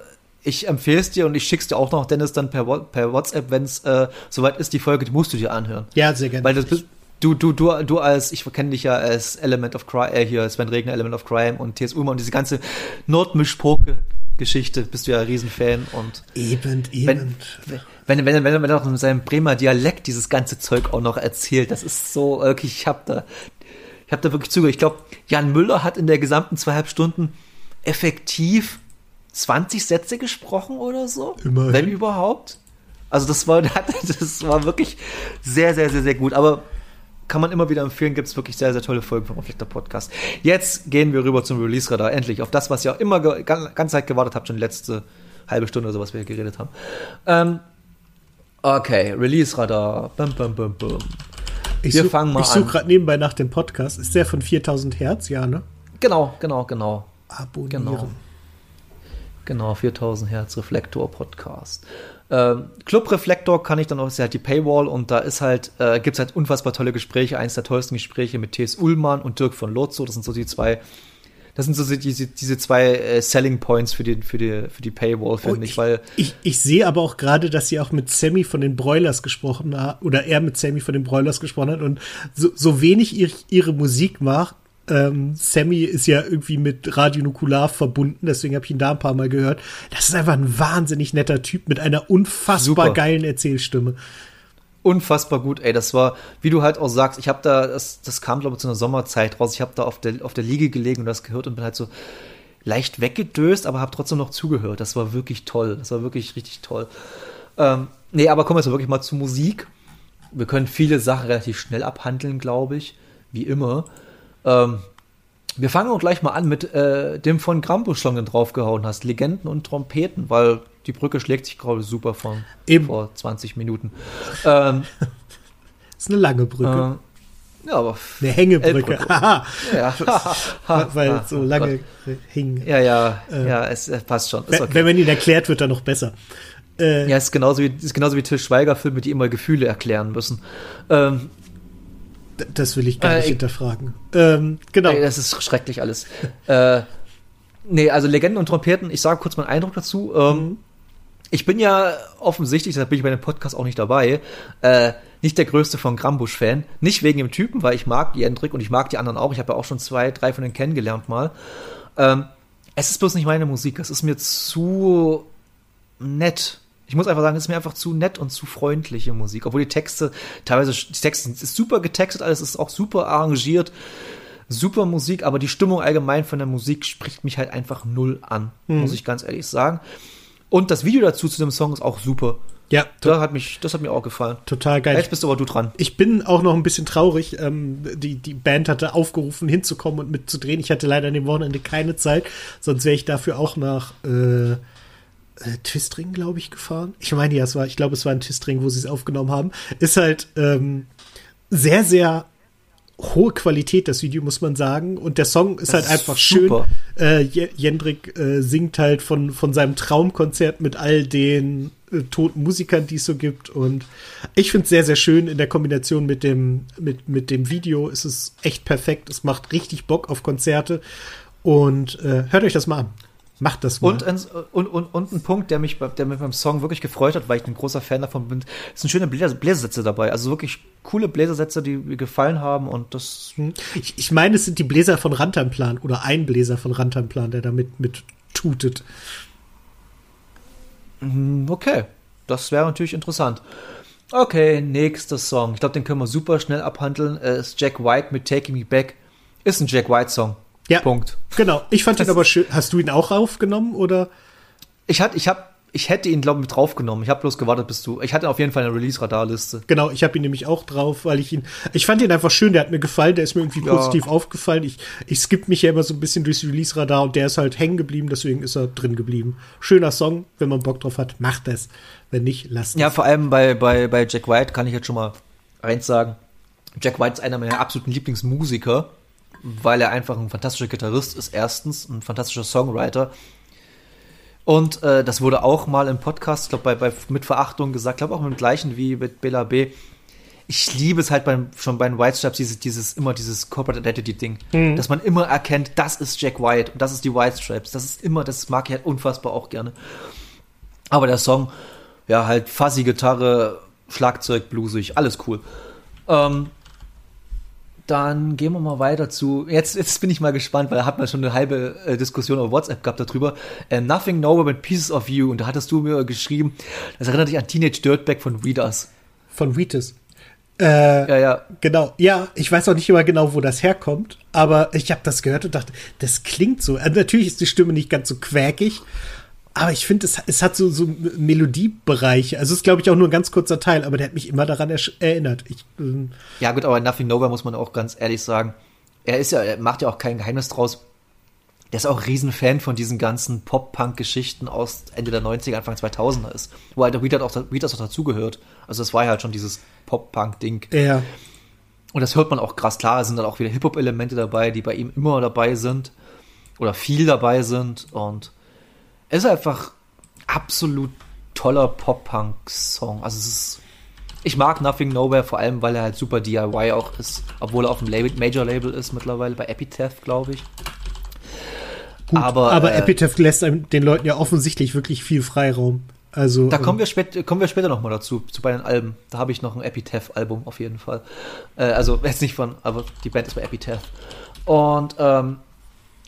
ich empfehle es dir und ich schick's dir auch noch, Dennis, dann per, per WhatsApp, wenn es äh, soweit ist, die Folge, die musst du dir anhören. Ja, sehr gerne. Weil das bist, du, du, du, du als, ich kenne dich ja als Element of Crime, äh, hier, Sven Regner, Element of Crime und T.S. Ullmann und diese ganze Nordmischpoke-Geschichte, bist du ja ein Riesenfan und eben, eben. wenn, wenn, wenn, wenn, er noch in seinem Bremer Dialekt dieses ganze Zeug auch noch erzählt, das ist so, wirklich, ich hab da, Ich habe da wirklich zugehört. Ich glaube, Jan Müller hat in der gesamten zweieinhalb Stunden effektiv 20 Sätze gesprochen oder so. Immerhin. Wenn überhaupt. Also das war, das war wirklich sehr, sehr, sehr, sehr gut. Aber kann man immer wieder empfehlen, gibt es wirklich sehr, sehr tolle Folgen vom Reflektor Podcast. Jetzt gehen wir rüber zum Release-Radar, endlich. Auf das, was ihr auch immer ge gan- ganze Zeit gewartet habt, schon die letzte halbe Stunde oder so, was wir hier geredet haben. Ähm, okay, Release-Radar. Bum, bum, bum, bum. Ich Wir such- fangen mal Ich suche an. gerade nebenbei nach dem Podcast. Ist der von 4000 Hertz? Ja, ne? Genau, genau, genau. Abonnieren. Genau. Genau, 4000 Hertz Reflektor Podcast. Ähm, Club Reflektor kann ich dann auch, ist ja halt die Paywall und da ist halt, äh, gibt's halt unfassbar tolle Gespräche. Eins der tollsten Gespräche mit T.S. Ullmann und Dirk von Lotzo. Das sind so die zwei, das sind so die- diese, diese zwei äh, Selling Points für die, für die, für die Paywall, finde Oh, ich, weil ich, ich sehe aber auch gerade, dass sie auch mit Sammy von den Broilers gesprochen hat, oder er mit Sammy von den Broilers gesprochen hat und so, so wenig ihr, ihre Musik macht. Ähm, Sammy ist ja irgendwie mit Radio Nukular verbunden, deswegen habe ich ihn da ein paar Mal gehört. Das ist einfach ein wahnsinnig netter Typ mit einer unfassbar Super. geilen Erzählstimme. unfassbar gut, ey. Das war, wie du halt auch sagst, ich habe da, das, das kam, glaube ich, zu einer Sommerzeit raus. Ich habe da auf der, auf der Liege gelegen und das gehört und bin halt so leicht weggedöst, aber habe trotzdem noch zugehört. Das war wirklich toll. Das war wirklich richtig toll. Ähm, nee, aber kommen wir jetzt wirklich mal zu Musik. Wir können viele Sachen relativ schnell abhandeln, glaube ich. Wie immer. Ähm, wir fangen auch gleich mal an mit äh, dem von Krampus-Song, den draufgehauen hast. Legenden und Trompeten, weil die Brücke schlägt sich gerade super von Eben. vor 20 Minuten. Ähm, Das ist eine lange Brücke. äh, ja, aber eine Hängebrücke. Haha, ja, weil Ah, so oh lange Gott. hing. Ja, ja, ja, es, es passt schon. Okay. Wenn man ihn erklärt, wird er noch besser. Äh, Ja, ist genauso wie, ist genauso wie Till Schweiger-Filme, die immer Gefühle erklären müssen. Ähm, Das will ich gar Äh, nicht ich- hinterfragen. Ähm, genau. ey, das ist schrecklich alles. äh, nee, also Legenden und Trompeten, ich sage kurz meinen Eindruck dazu. Ähm, Mhm. Ich bin ja offensichtlich, deshalb bin ich bei dem Podcast auch nicht dabei, äh, nicht der größte von Grambusch-Fan. Nicht wegen dem Typen, weil ich mag Jendrik und ich mag die anderen auch. Ich habe ja auch schon zwei, drei von denen kennengelernt mal. Ähm, es ist bloß nicht meine Musik. Es ist mir zu nett. Ich muss einfach sagen, es ist mir einfach zu nett und zu freundliche Musik. Obwohl die Texte, teilweise, die Texte sind ist super getextet, alles ist auch super arrangiert, super Musik, aber die Stimmung allgemein von der Musik spricht mich halt einfach null an, muss ich ganz ehrlich sagen. Und das Video dazu zu dem Song ist auch super. ja, Da hat mich, das hat mir auch gefallen. total geil. Jetzt bist aber du dran. Ich bin auch noch ein bisschen traurig. Ähm, die, die Band hatte aufgerufen, hinzukommen und mitzudrehen. Ich hatte leider an dem Wochenende keine Zeit, sonst wäre ich dafür auch nach äh, äh, Twistring, glaube ich, gefahren. Ich meine, ja, es war, ich glaube, es war ein Twistring, wo sie es aufgenommen haben. Ist halt ähm, sehr, sehr hohe Qualität, das Video, muss man sagen. Und der Song ist Das halt ist einfach super. schön. Äh, Je- Jendrik äh, singt halt von, von seinem Traumkonzert mit all den äh, toten Musikern, die es so gibt. Und ich finde es sehr, sehr schön in der Kombination mit dem, mit, mit dem Video. ist Es echt perfekt. Es macht richtig Bock auf Konzerte. Und äh, hört euch das mal an. Macht das mal. Und, ein, und, und, und ein Punkt, der mich, der mich beim Song wirklich gefreut hat, weil ich ein großer Fan davon bin, es sind schöne Bläser, Bläsersätze dabei. Also wirklich coole Bläsersätze, die mir gefallen haben und das ich, ich meine, es sind die Bläser von Rantanplan oder ein Bläser von Rantanplan, der damit mit tutet. Hm, Okay, das wäre natürlich interessant. Okay, nächster Song. Ich glaube, den können wir super schnell abhandeln. Äh, ist Jack White mit Taking Me Back. Ist ein Jack White Song. Ja. Punkt. Genau. Ich fand Das- ihn aber schön. Hast du ihn auch aufgenommen oder? Ich hatte, ich hab, ich hätte ihn glaube ich mit draufgenommen. Ich habe bloß gewartet, bis du. Ich hatte auf jeden Fall eine Release-Radar-Liste. Genau, ich habe ihn nämlich auch drauf, weil ich ihn, ich fand ihn einfach schön, der hat mir gefallen, der ist mir irgendwie Ja. positiv aufgefallen. Ich, ich skipp mich ja immer so ein bisschen durchs Release-Radar und der ist halt hängen geblieben, deswegen ist er drin geblieben. Schöner Song, wenn man Bock drauf hat, macht es. Wenn nicht, lasst Ja, es. vor allem bei, bei, bei Jack White kann ich jetzt schon mal eins sagen. Jack White ist einer meiner absoluten Lieblingsmusiker, weil er einfach ein fantastischer Gitarrist ist, erstens, ein fantastischer Songwriter. Und äh, das wurde auch mal im Podcast, ich glaube, bei, bei mit Verachtung gesagt, glaube auch mit dem gleichen wie mit Bela B. Ich liebe es halt beim, schon bei den White Stripes, dieses, dieses, immer dieses Corporate Identity Ding, dass man immer erkennt, das ist Jack White und das ist die White Stripes. Das ist immer, das mag ich halt unfassbar auch gerne. Aber der Song, ja, halt fuzzy Gitarre, Schlagzeug, bluesig, alles cool. Ähm, dann gehen wir mal weiter zu. Jetzt, jetzt bin ich mal gespannt, weil da hat man schon eine halbe äh, Diskussion auf WhatsApp gehabt darüber. Äh, Nothing Nowhere but Pieces of You. Und da hattest du mir geschrieben, das erinnert dich an Teenage Dirtbag von Readers. Von Wheatus. Äh, Ja, ja. Genau, ja, ich weiß auch nicht immer genau, wo das herkommt, aber ich habe das gehört und dachte, das klingt so. Also natürlich ist die Stimme nicht ganz so quäkig, aber ich finde, es, es hat so, so Melodiebereiche. Also es ist, glaube ich, auch nur ein ganz kurzer Teil, aber der hat mich immer daran erinnert. Ich, ähm, Ja, gut, aber Nothing Nowhere muss man auch ganz ehrlich sagen. Er ist ja, er macht ja auch kein Geheimnis draus. Der ist auch ein Riesenfan von diesen ganzen Pop-Punk-Geschichten aus Ende der 90er, Anfang 2000er ist. Wo halt der Weed auch, Weed auch dazugehört. Also das war ja halt schon dieses Pop-Punk-Ding. ja, Und das hört man auch krass klar. Es sind dann auch wieder Hip-Hop-Elemente dabei, die bei ihm immer dabei sind. Oder viel dabei sind. Und ist einfach absolut toller Pop-Punk-Song. Also es ist. Ich mag Nothing Nowhere, vor allem, weil er halt super DIY auch ist, obwohl er auf dem Label, Major-Label ist mittlerweile, bei Epitaph, glaube ich. gut. Aber, Aber, äh, Epitaph lässt einem, den Leuten ja offensichtlich wirklich viel Freiraum. Also, Da kommen ähm, wir, spät, kommen wir später nochmal dazu, zu bei den Alben. Da habe ich noch ein Epitaph-Album auf jeden Fall. Äh, also jetzt nicht von, aber die Band ist bei Epitaph. Und ähm,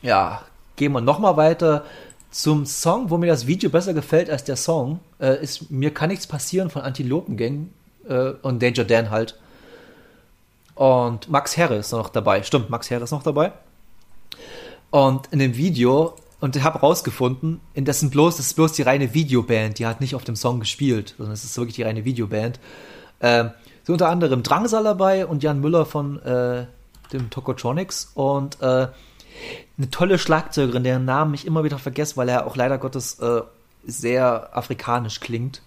ja, gehen wir nochmal weiter zum Song, wo mir das Video besser gefällt als der Song. Äh, ist Mir kann nichts passieren von Antilopengang äh, und Danger Dan halt. Und Max Herre ist noch dabei. Stimmt, Max Herre ist noch dabei. Und in dem Video, und ich habe rausgefunden, in dessen bloß, das ist bloß die reine Videoband, die hat nicht auf dem Song gespielt, sondern es ist wirklich die reine Videoband. Ähm, sind unter anderem Drangsal dabei und Jan Müller von äh, dem Tokotronics und äh, eine tolle Schlagzeugerin, deren Namen ich immer wieder vergesse, weil er auch leider Gottes äh, sehr afrikanisch klingt.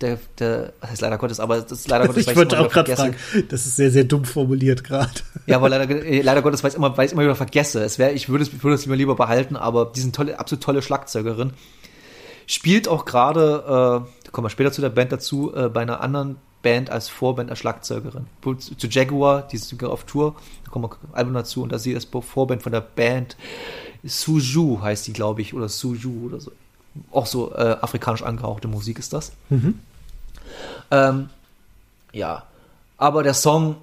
Der, der, das heißt leider Gottes, aber das ist leider Gottes, ich wollte immer auch gerade fragen, das ist sehr, sehr dumm formuliert gerade. ja, aber leider, äh, leider Gottes, weil ich immer, weil ich immer wieder vergesse. Es wäre, ich würde es, würde es mir lieber behalten, aber die sind tolle, absolut tolle Schlagzeugerin. Spielt auch gerade, äh, da kommen wir später zu der Band dazu, äh, bei einer anderen Band als Vorband als Schlagzeugerin. Zu, Jaguar, die sogar auf Tour, da kommen wir Album dazu und da sie ist Vorband von der Band Suju heißt die, glaube ich, oder Suju oder so. Auch so äh, afrikanisch angehauchte Musik ist das. Ähm, ja, aber der Song,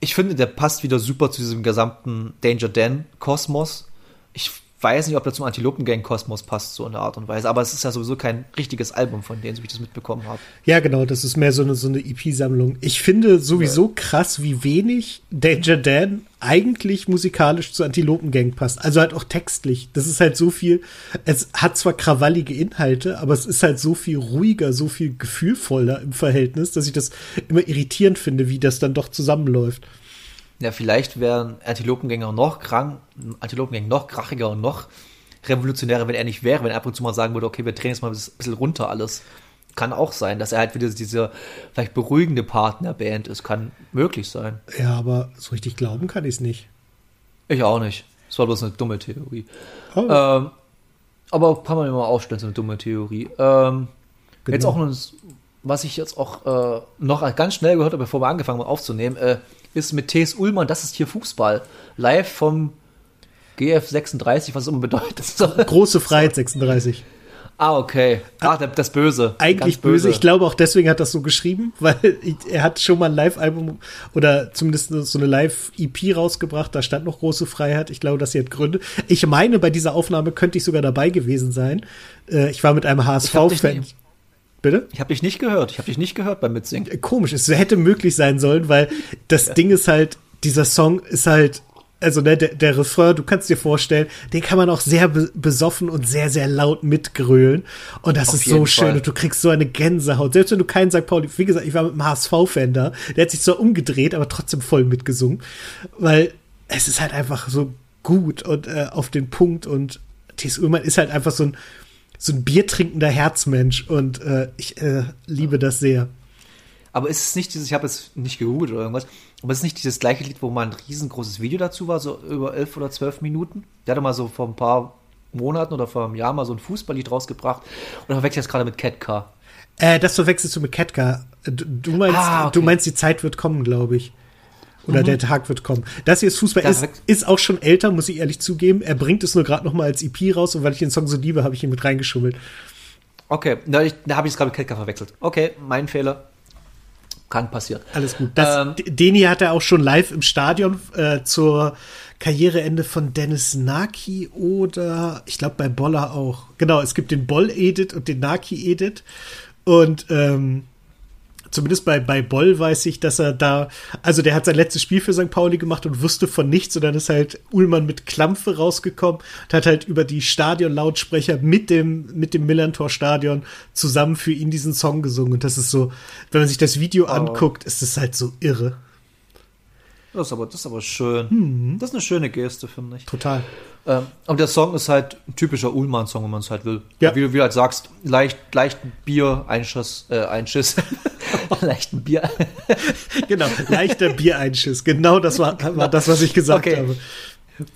ich finde, der passt wieder super zu diesem gesamten Danger Dan Kosmos. Ich weiß nicht, ob der zum Antilopengang Kosmos passt, so in der Art und Weise, aber es ist ja sowieso kein richtiges Album von denen, so wie ich das mitbekommen habe. Ja, genau, das ist mehr so eine, so eine EP-Sammlung. Ich finde sowieso krass, wie wenig Danger Dan eigentlich musikalisch zu Antilopengang passt. Also halt auch textlich. Das ist halt so viel, es hat zwar krawallige Inhalte, aber es ist halt so viel ruhiger, so viel gefühlvoller im Verhältnis, dass ich das immer irritierend finde, wie das dann doch zusammenläuft. Ja, vielleicht wären Antilopengänger noch krank, Antilopengang noch krachiger und noch revolutionärer, wenn er nicht wäre, wenn er ab und zu mal sagen würde, okay, wir drehen jetzt mal ein bisschen runter alles. Kann auch sein, dass er halt wieder dieser vielleicht beruhigende Partner Band ist. Kann möglich sein. Ja, aber so richtig glauben kann ich es nicht. Ich auch nicht. Das war bloß eine dumme Theorie. Oh, Ähm, aber kann man immer aufstellen, so eine dumme Theorie. Ähm, Genau. Jetzt auch noch, was ich jetzt auch äh, noch ganz schnell gehört habe, bevor wir angefangen haben aufzunehmen, äh, ist mit T.S. Ullmann, das ist hier Fußball. Live vom GF36, was es immer bedeutet. große Freiheit 36. ah, okay. Ah, das Böse. Eigentlich Ganz böse. Ich glaube auch deswegen hat das so geschrieben, weil er hat schon mal ein Live-Album oder zumindest so eine Live-EP rausgebracht. Da stand noch große Freiheit. Ich glaube, das hier hat Gründe. Ich meine, bei dieser Aufnahme könnte ich sogar dabei gewesen sein. Äh, Ich war mit einem HSV-Fan. Bitte? Ich habe dich nicht gehört. Ich habe dich nicht gehört beim Mitsingen. Komisch, es hätte möglich sein sollen, weil das Ding ist halt, dieser Song ist halt, also ne, der, der Refrain, du kannst dir vorstellen, den kann man auch sehr be besoffen und sehr, sehr laut mitgrölen. Und das Auf ist so schön Fall. und du kriegst so eine Gänsehaut. Selbst wenn du keinen St. Pauli, wie gesagt, ich war mit einem HSV-Fan da, der hat sich zwar umgedreht, aber trotzdem voll mitgesungen, weil es ist halt einfach so gut und äh, auf den Punkt und T.S. Ullmann ist halt einfach so ein, so ein biertrinkender Herzmensch und äh, ich äh, liebe das sehr. Aber ist es nicht dieses, ich habe es nicht gegoogelt oder irgendwas, aber ist es nicht dieses gleiche Lied, wo mal ein riesengroßes Video dazu war, so über elf oder zwölf Minuten? Der hatte mal so vor ein paar Monaten oder vor einem Jahr mal so ein Fußballlied rausgebracht. Oder verwechsel ich das gerade mit Cat Car? Äh, das verwechselst du mit Ketka. Du, du meinst, Ah, okay. du meinst, die Zeit wird kommen, glaube ich. Oder der Tag wird kommen. Das hier ist Fußball, ist, ist auch schon älter, muss ich ehrlich zugeben. Er bringt es nur gerade noch mal als EP raus und weil ich den Song so liebe, habe ich ihn mit reingeschummelt. Okay, da, ich- da habe ich es gerade mit Car verwechselt. Okay, mein Fehler. Kann passieren. Alles gut. Das, Ähm, den hier hat er auch schon live im Stadion äh, zur Karriereende von Dennis Naki oder ich glaube bei Boller auch. Genau, es gibt den Boll-Edit und den Naki-Edit. Und ähm, zumindest bei, bei Boll weiß ich, dass er da, also der hat sein letztes Spiel für St. Pauli gemacht und wusste von nichts und dann ist halt Ullmann mit Klampfe rausgekommen und hat halt über die Stadionlautsprecher mit dem, mit dem Millantor-Stadion zusammen für ihn diesen Song gesungen und das ist so, wenn man sich das Video oh. anguckt, ist es halt so irre. Das ist aber, das ist aber schön. Mhm. Das ist eine schöne Geste, finde ich. Total. Ähm, und der Song ist halt ein typischer Ullmann-Song, wenn man es halt will. Ja. Wie du wie halt sagst, leicht, leichten Bier, Einschuss, äh, Einschiss. leichten Bier. genau, leichter Biereinschiss. Genau das war, war das, was ich gesagt okay. habe.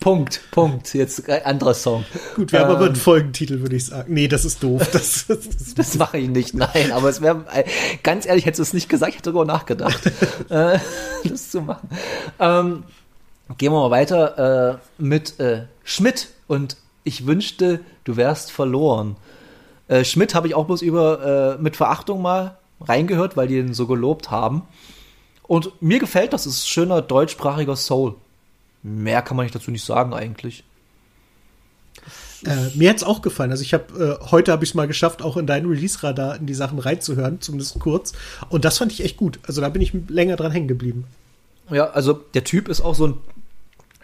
Punkt, Punkt. Jetzt ein anderer Song. Gut, wir ähm, haben aber einen ähm, Folgentitel, würde ich sagen. Nee, das ist doof. Das, das, das, das mache ich nicht, nein. Aber es wäre, äh, ganz ehrlich, hättest du es nicht gesagt, ich hätte darüber nachgedacht, äh, das zu machen. Ähm, gehen wir mal weiter äh, mit äh, Schmidt und ich wünschte, du wärst verloren. Äh, Schmidt habe ich auch bloß über äh, mit Verachtung mal reingehört, weil die ihn so gelobt haben. Und mir gefällt das, es ist schöner deutschsprachiger Soul. Mehr kann man nicht dazu nicht sagen eigentlich. Äh, mir hat es auch gefallen. Also ich habe äh, heute habe ich es mal geschafft, auch in deinen Release-Radar in die Sachen reinzuhören, zumindest kurz. Und das fand ich echt gut. Also da bin ich länger dran hängen geblieben. Ja, also der Typ ist auch so ein,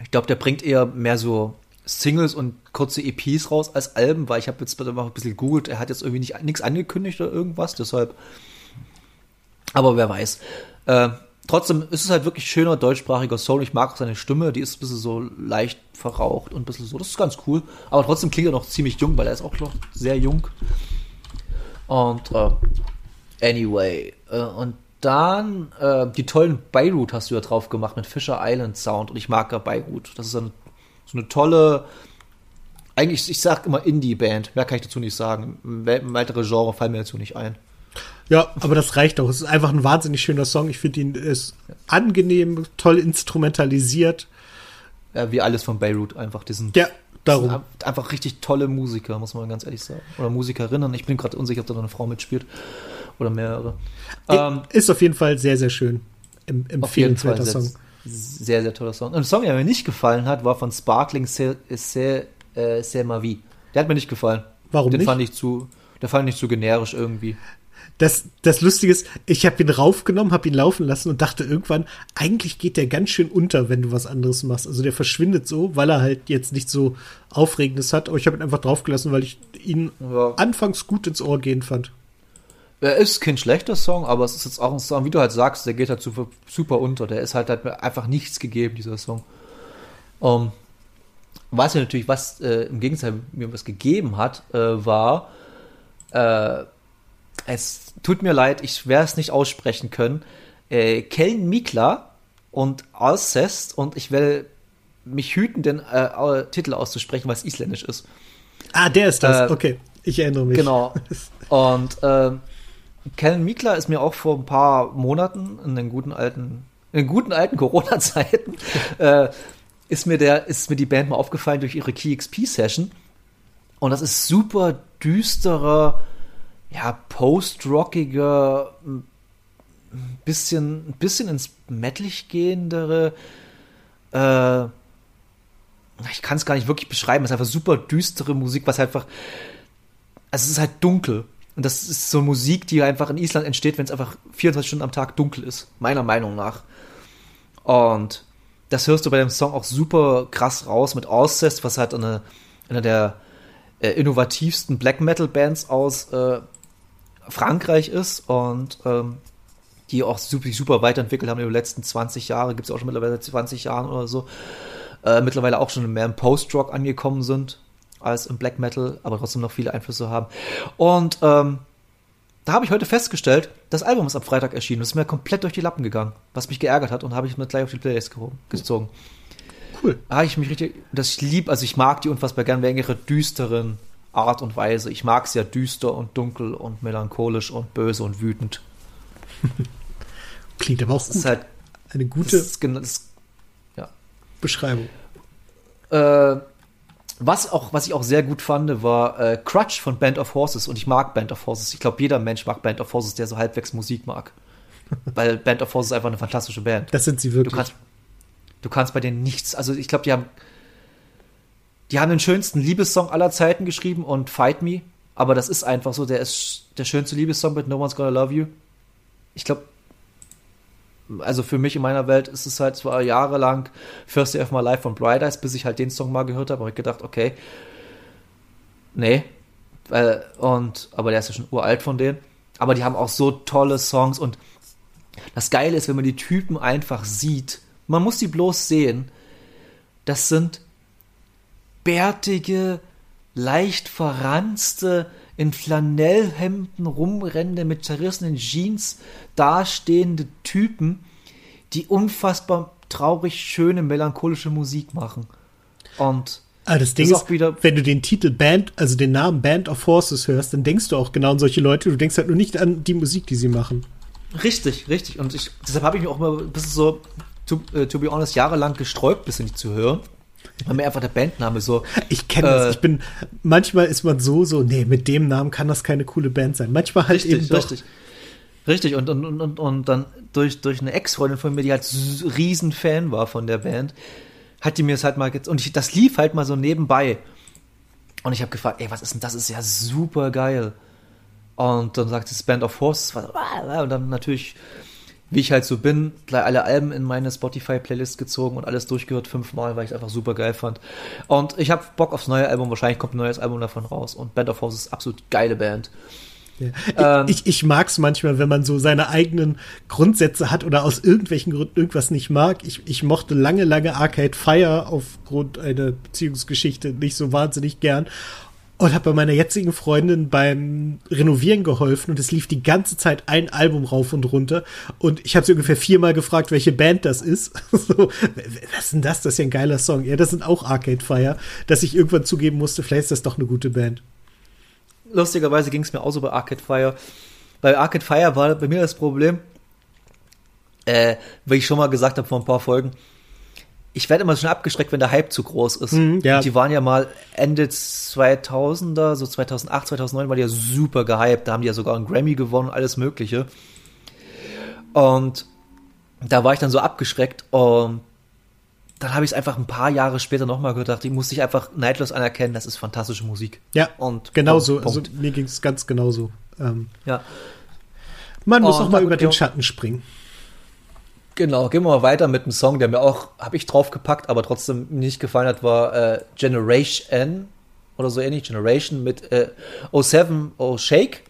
ich glaube, der bringt eher mehr so Singles und kurze EPs raus als Alben, weil ich habe jetzt mal ein bisschen gegoogelt, er hat jetzt irgendwie nicht nichts angekündigt oder irgendwas, deshalb. Aber wer weiß. Äh, trotzdem ist es halt wirklich schöner deutschsprachiger Soul. Ich mag auch seine Stimme, die ist ein bisschen so leicht verraucht und ein bisschen so. Das ist ganz cool. Aber trotzdem klingt er noch ziemlich jung, weil er ist auch noch sehr jung. Und äh, anyway, äh, und dann äh, die tollen Beirut hast du ja drauf gemacht mit Fisher Island Sound und ich mag ja Beirut. Das ist eine, so eine tolle, eigentlich, ich sag immer Indie-Band. Mehr kann ich dazu nicht sagen. Weitere Genre fallen mir dazu nicht ein. Ja, aber das reicht auch. Es ist einfach ein wahnsinnig schöner Song. Ich finde ihn ist angenehm, toll instrumentalisiert. Ja, wie alles von Beirut einfach. Diesen, ja, darum. Einfach richtig tolle Musiker, muss man ganz ehrlich sagen. Oder Musikerinnen. Ich bin gerade unsicher, ob da noch eine Frau mitspielt. Oder mehrere. Ähm, ist auf jeden Fall sehr, sehr schön. Em empfehlenswerter Song. Sehr, sehr toller Song. Und ein Song, der mir nicht gefallen hat, war von Sparkling C'est äh, Ma Vie. Der hat mir nicht gefallen. Warum Den nicht? fand ich zu, der fand ich zu generisch irgendwie. Das, das Lustige ist, ich habe ihn raufgenommen, habe ihn laufen lassen und dachte irgendwann, eigentlich geht der ganz schön unter, wenn du was anderes machst. Also der verschwindet so, weil er halt jetzt nicht so Aufregendes hat. Aber ich habe ihn einfach draufgelassen, weil ich ihn ja. anfangs gut ins Ohr gehen fand. Er ist kein schlechter Song, aber es ist jetzt auch ein Song, wie du halt sagst, der geht halt super, super unter. Der ist halt, mir einfach nichts gegeben, dieser Song. Um, ähm, was mir natürlich, was äh, im Gegenteil mir was gegeben hat, äh, war, äh, es tut mir leid, ich werde es nicht aussprechen können, äh, Kellen Mikla und Alcest und ich werde mich hüten, den äh, Titel auszusprechen, weil es isländisch ist. Ah, der ist das, äh, okay. Ich erinnere mich. Genau. Und ähm, Kellen Mikler ist mir auch vor ein paar Monaten in den guten alten, in guten alten Corona-Zeiten, äh, ist mir der, ist mir die Band mal aufgefallen durch ihre KeyXP-Session. Und das ist super düsterer, ja, post-rockiger, bisschen, bisschen ins Mettlich gehendere, äh, ich kann es gar nicht wirklich beschreiben, es ist einfach super düstere Musik, was einfach, also es ist halt dunkel. Und das ist so Musik, die einfach in Island entsteht, wenn es einfach 24 Stunden am Tag dunkel ist, meiner Meinung nach. Und das hörst du bei dem Song auch super krass raus mit Alcest, was halt eine, eine der äh, innovativsten Black Metal Bands aus äh, Frankreich ist und ähm, die auch super, super weiterentwickelt haben über die letzten 20 Jahre, gibt es auch schon mittlerweile 20 Jahren oder so, äh, mittlerweile auch schon mehr im Post-Rock angekommen sind als im Black Metal, aber trotzdem noch viele Einflüsse haben. Und ähm, da habe ich heute festgestellt, das Album ist am Freitag erschienen. Das ist mir komplett durch die Lappen gegangen, was mich geärgert hat und habe ich mir gleich auf die Playlist gezogen. Cool. Da habe ich mich richtig, das ich lieb, also ich mag die unfassbar gern wegen ihrer düsteren Art und Weise. Ich mag es ja düster und dunkel und melancholisch und böse und wütend. Klingt aber auch gut. Ist halt, Eine gute das ist, das, ja. Beschreibung. Äh, was, auch, was ich auch sehr gut fand, war äh, Crutch von Band of Horses. Und ich mag Band of Horses. Ich glaube, jeder Mensch mag Band of Horses, der so halbwegs Musik mag. Weil Band of Horses ist einfach eine fantastische Band. Das sind sie wirklich. Du kannst, du kannst bei denen nichts. Also, ich glaube, die haben. Die haben den schönsten Liebessong aller Zeiten geschrieben und Fight Me. Aber das ist einfach so, der ist der schönste Liebessong mit No One's Gonna Love You. ich glaube, also für mich in meiner Welt ist es halt zwar jahrelang First Day of My Life von Bright Eyes, bis ich halt den Song mal gehört habe, habe ich gedacht, okay, nee, äh, und, aber der ist ja schon uralt von denen. Aber die haben auch so tolle Songs und das Geile ist, wenn man die Typen einfach sieht, man muss die bloß sehen, das sind bärtige, leicht verranzte, in Flanellhemden rumrennende, mit zerrissenen Jeans dastehende Typen, die unfassbar traurig, schöne, melancholische Musik machen. Und Ah, das Ding ist ist, auch wieder- wenn du den Titel Band, also den Namen Band of Horses hörst, dann denkst du auch genau an solche Leute. Du denkst halt nur nicht an die Musik, die sie machen. Richtig, richtig. Und ich, deshalb habe ich mich auch mal ein bisschen so, to, äh, to be honest, jahrelang gesträubt, bisschen nicht zu hören. Weil mir einfach der Bandname so. Ich kenne das. Äh, Ich bin, manchmal ist man so, so, nee, mit dem Namen kann das keine coole Band sein. Manchmal halt eben Richtig, doch. richtig. Richtig, und, und, und, und, dann durch, durch eine Ex-Freundin von mir, die halt riesen Fan war von der Band, hat die mir es halt mal, und ich, das lief halt mal so nebenbei. Und ich habe gefragt, ey, was ist denn das? Ist ja super geil. Und dann sagt es Band of Horses, und dann natürlich, wie ich halt so bin, gleich alle Alben in meine Spotify-Playlist gezogen und alles durchgehört fünfmal, weil ich es einfach super geil fand. Und ich habe Bock aufs neue Album, wahrscheinlich kommt ein neues Album davon raus. Und Band of Horses ist absolut geile Band. Ja. Ähm, ich ich mag es manchmal, wenn man so seine eigenen Grundsätze hat oder aus irgendwelchen Gründen irgendwas nicht mag. Ich, ich mochte lange, lange Arcade Fire aufgrund einer Beziehungsgeschichte nicht so wahnsinnig gern. Und habe bei meiner jetzigen Freundin beim Renovieren geholfen und es lief die ganze Zeit ein Album rauf und runter. Und ich habe sie ungefähr viermal gefragt, welche Band das ist. so, was ist denn das? Das ist ja ein geiler Song. Ja, das sind auch Arcade Fire, dass ich irgendwann zugeben musste, vielleicht ist das doch eine gute Band. lustigerweise ging es mir auch so bei Arcade Fire. Bei Arcade Fire war bei mir das Problem, äh, wie ich schon mal gesagt habe vor ein paar Folgen, ich werde immer schon abgeschreckt, wenn der Hype zu groß ist. Mhm, ja. Die waren ja mal Ende 2000er, so 2008, 2009 war die ja super gehypt. Da haben die ja sogar einen Grammy gewonnen, alles Mögliche. Und da war ich dann so abgeschreckt und dann habe ich es einfach ein paar Jahre später nochmal gedacht, ich musste ich einfach neidlos anerkennen, das ist fantastische Musik. Ja, Und genau so. Also mir ging es ganz genauso. Ähm, Ja, man muss Und auch mal über den. Schatten springen. Genau. Gehen wir mal weiter mit einem Song, der mir auch, habe ich draufgepackt, aber trotzdem nicht gefallen hat, war äh, Generation oder so ähnlich, Generation mit äh, 07 Oh Shake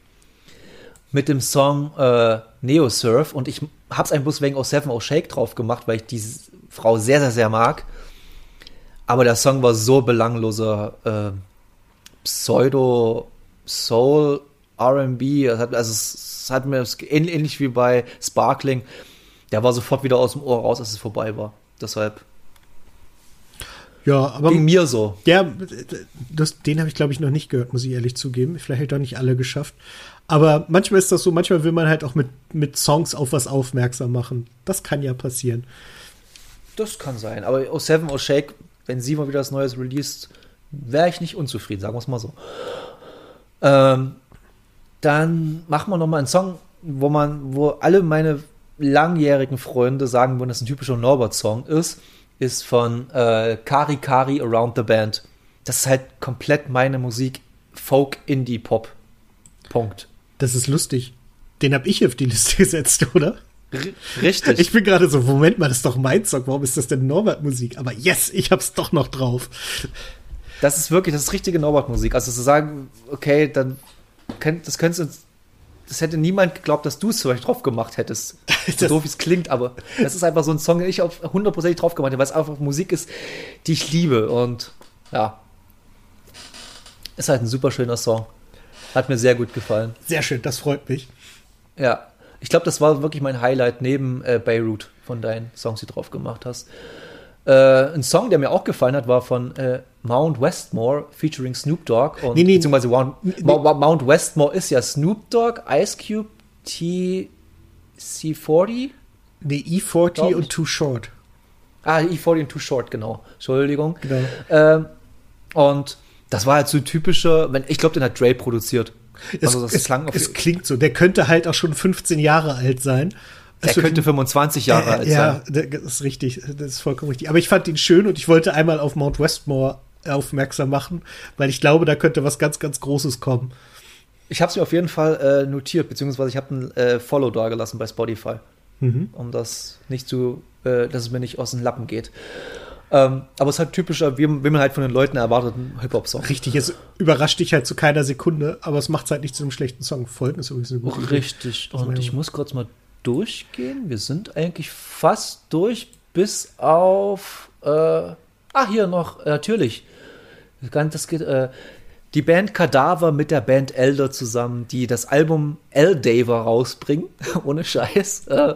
mit dem Song äh, Neo Surf und ich hab's eigentlich bloß wegen 07 Oh Shake drauf gemacht, weil ich diese Frau sehr, sehr, sehr mag. Aber der Song war so belangloser äh, Pseudo Soul R&B, also es, es hat mir es- ähn- ähnlich wie bei Sparkling, der war sofort wieder aus dem Ohr raus, als es vorbei war. Deshalb Ja, aber ging mir so. ja, das, den habe ich glaube ich noch nicht gehört, muss ich ehrlich zugeben. Vielleicht habe ich doch nicht alle geschafft. Aber manchmal ist das so, manchmal will man halt auch mit, mit Songs auf was aufmerksam machen. Das kann ja passieren. Das kann sein. Aber 07 Oh Shake, wenn sie mal wieder was Neues released, wäre ich nicht unzufrieden, sagen wir es mal so. Ähm, dann machen wir noch mal einen Song, wo man, wo alle meine langjährigen Freunde sagen würden, dass ein typischer Norbert-Song ist, ist von äh, Kari Kari Around the Band. Das ist halt komplett meine Musik, Folk, Indie, Pop. Punkt. Das ist lustig. Den habe ich auf die Liste gesetzt, oder? R richtig. Ich bin gerade so, Moment mal, das ist doch mein Song. Warum ist das denn Norbert-Musik? Aber yes, ich hab's doch noch drauf. Das ist wirklich, das ist richtige Norbert-Musik. Also zu sagen, okay, dann könnt, das könntest du, das hätte niemand geglaubt, dass du es vielleicht drauf gemacht hättest. So doof wie es klingt, aber das ist einfach so ein Song, den ich auf 100% drauf gemacht habe, weil es einfach Musik ist, die ich liebe und ja. Ist halt ein super schöner Song. Hat mir sehr gut gefallen. Sehr schön, das freut mich. Ja. Ich glaube, das war wirklich mein Highlight neben äh, Beirut von deinen Songs, die du drauf gemacht hast. Äh, ein Song, der mir auch gefallen hat, war von äh, Mount Westmore featuring Snoop Dogg. Und, Nee, nee. beziehungsweise Mount, Mount, Mount Westmore ist ja Snoop Dogg, Ice Cube, TC40. Nee, E40 Glaub ich. und Too Short. Ah, E40 und Too Short, genau. Entschuldigung. Genau. Ähm, und das war halt so typischer, wenn, ich glaube, den hat Dre produziert. Es, Also das es, klang auf es klingt so. Der könnte halt auch schon 15 Jahre alt sein. Der Es wird- könnte 25 Jahre alt äh, ja, sein. das ist richtig. Das ist vollkommen richtig. Aber ich fand ihn schön und ich wollte einmal auf Mount Westmore aufmerksam machen, weil ich glaube, da könnte was ganz, ganz Großes kommen. Ich habe es mir auf jeden Fall äh, notiert, beziehungsweise ich habe ein äh, Follow da gelassen bei Spotify, Mhm. um das nicht zu, äh, dass es mir nicht aus den Lappen geht. Ähm, aber es ist halt typischer, wie, wie man halt von den Leuten erwartet, ein Hip-Hop-Song. Richtig, es überrascht dich halt zu keiner Sekunde, aber es macht halt nicht zu einem schlechten Song. Folgen ist übrigens eine gute Idee. Richtig. Das Und ich. muss kurz mal durchgehen. Wir sind eigentlich fast durch, bis auf. Äh, ah, hier noch, äh, natürlich. Das geht, äh, die Band Kadaver mit der Band Elder zusammen, die das Album Eldaver rausbringen. Ohne Scheiß. Äh,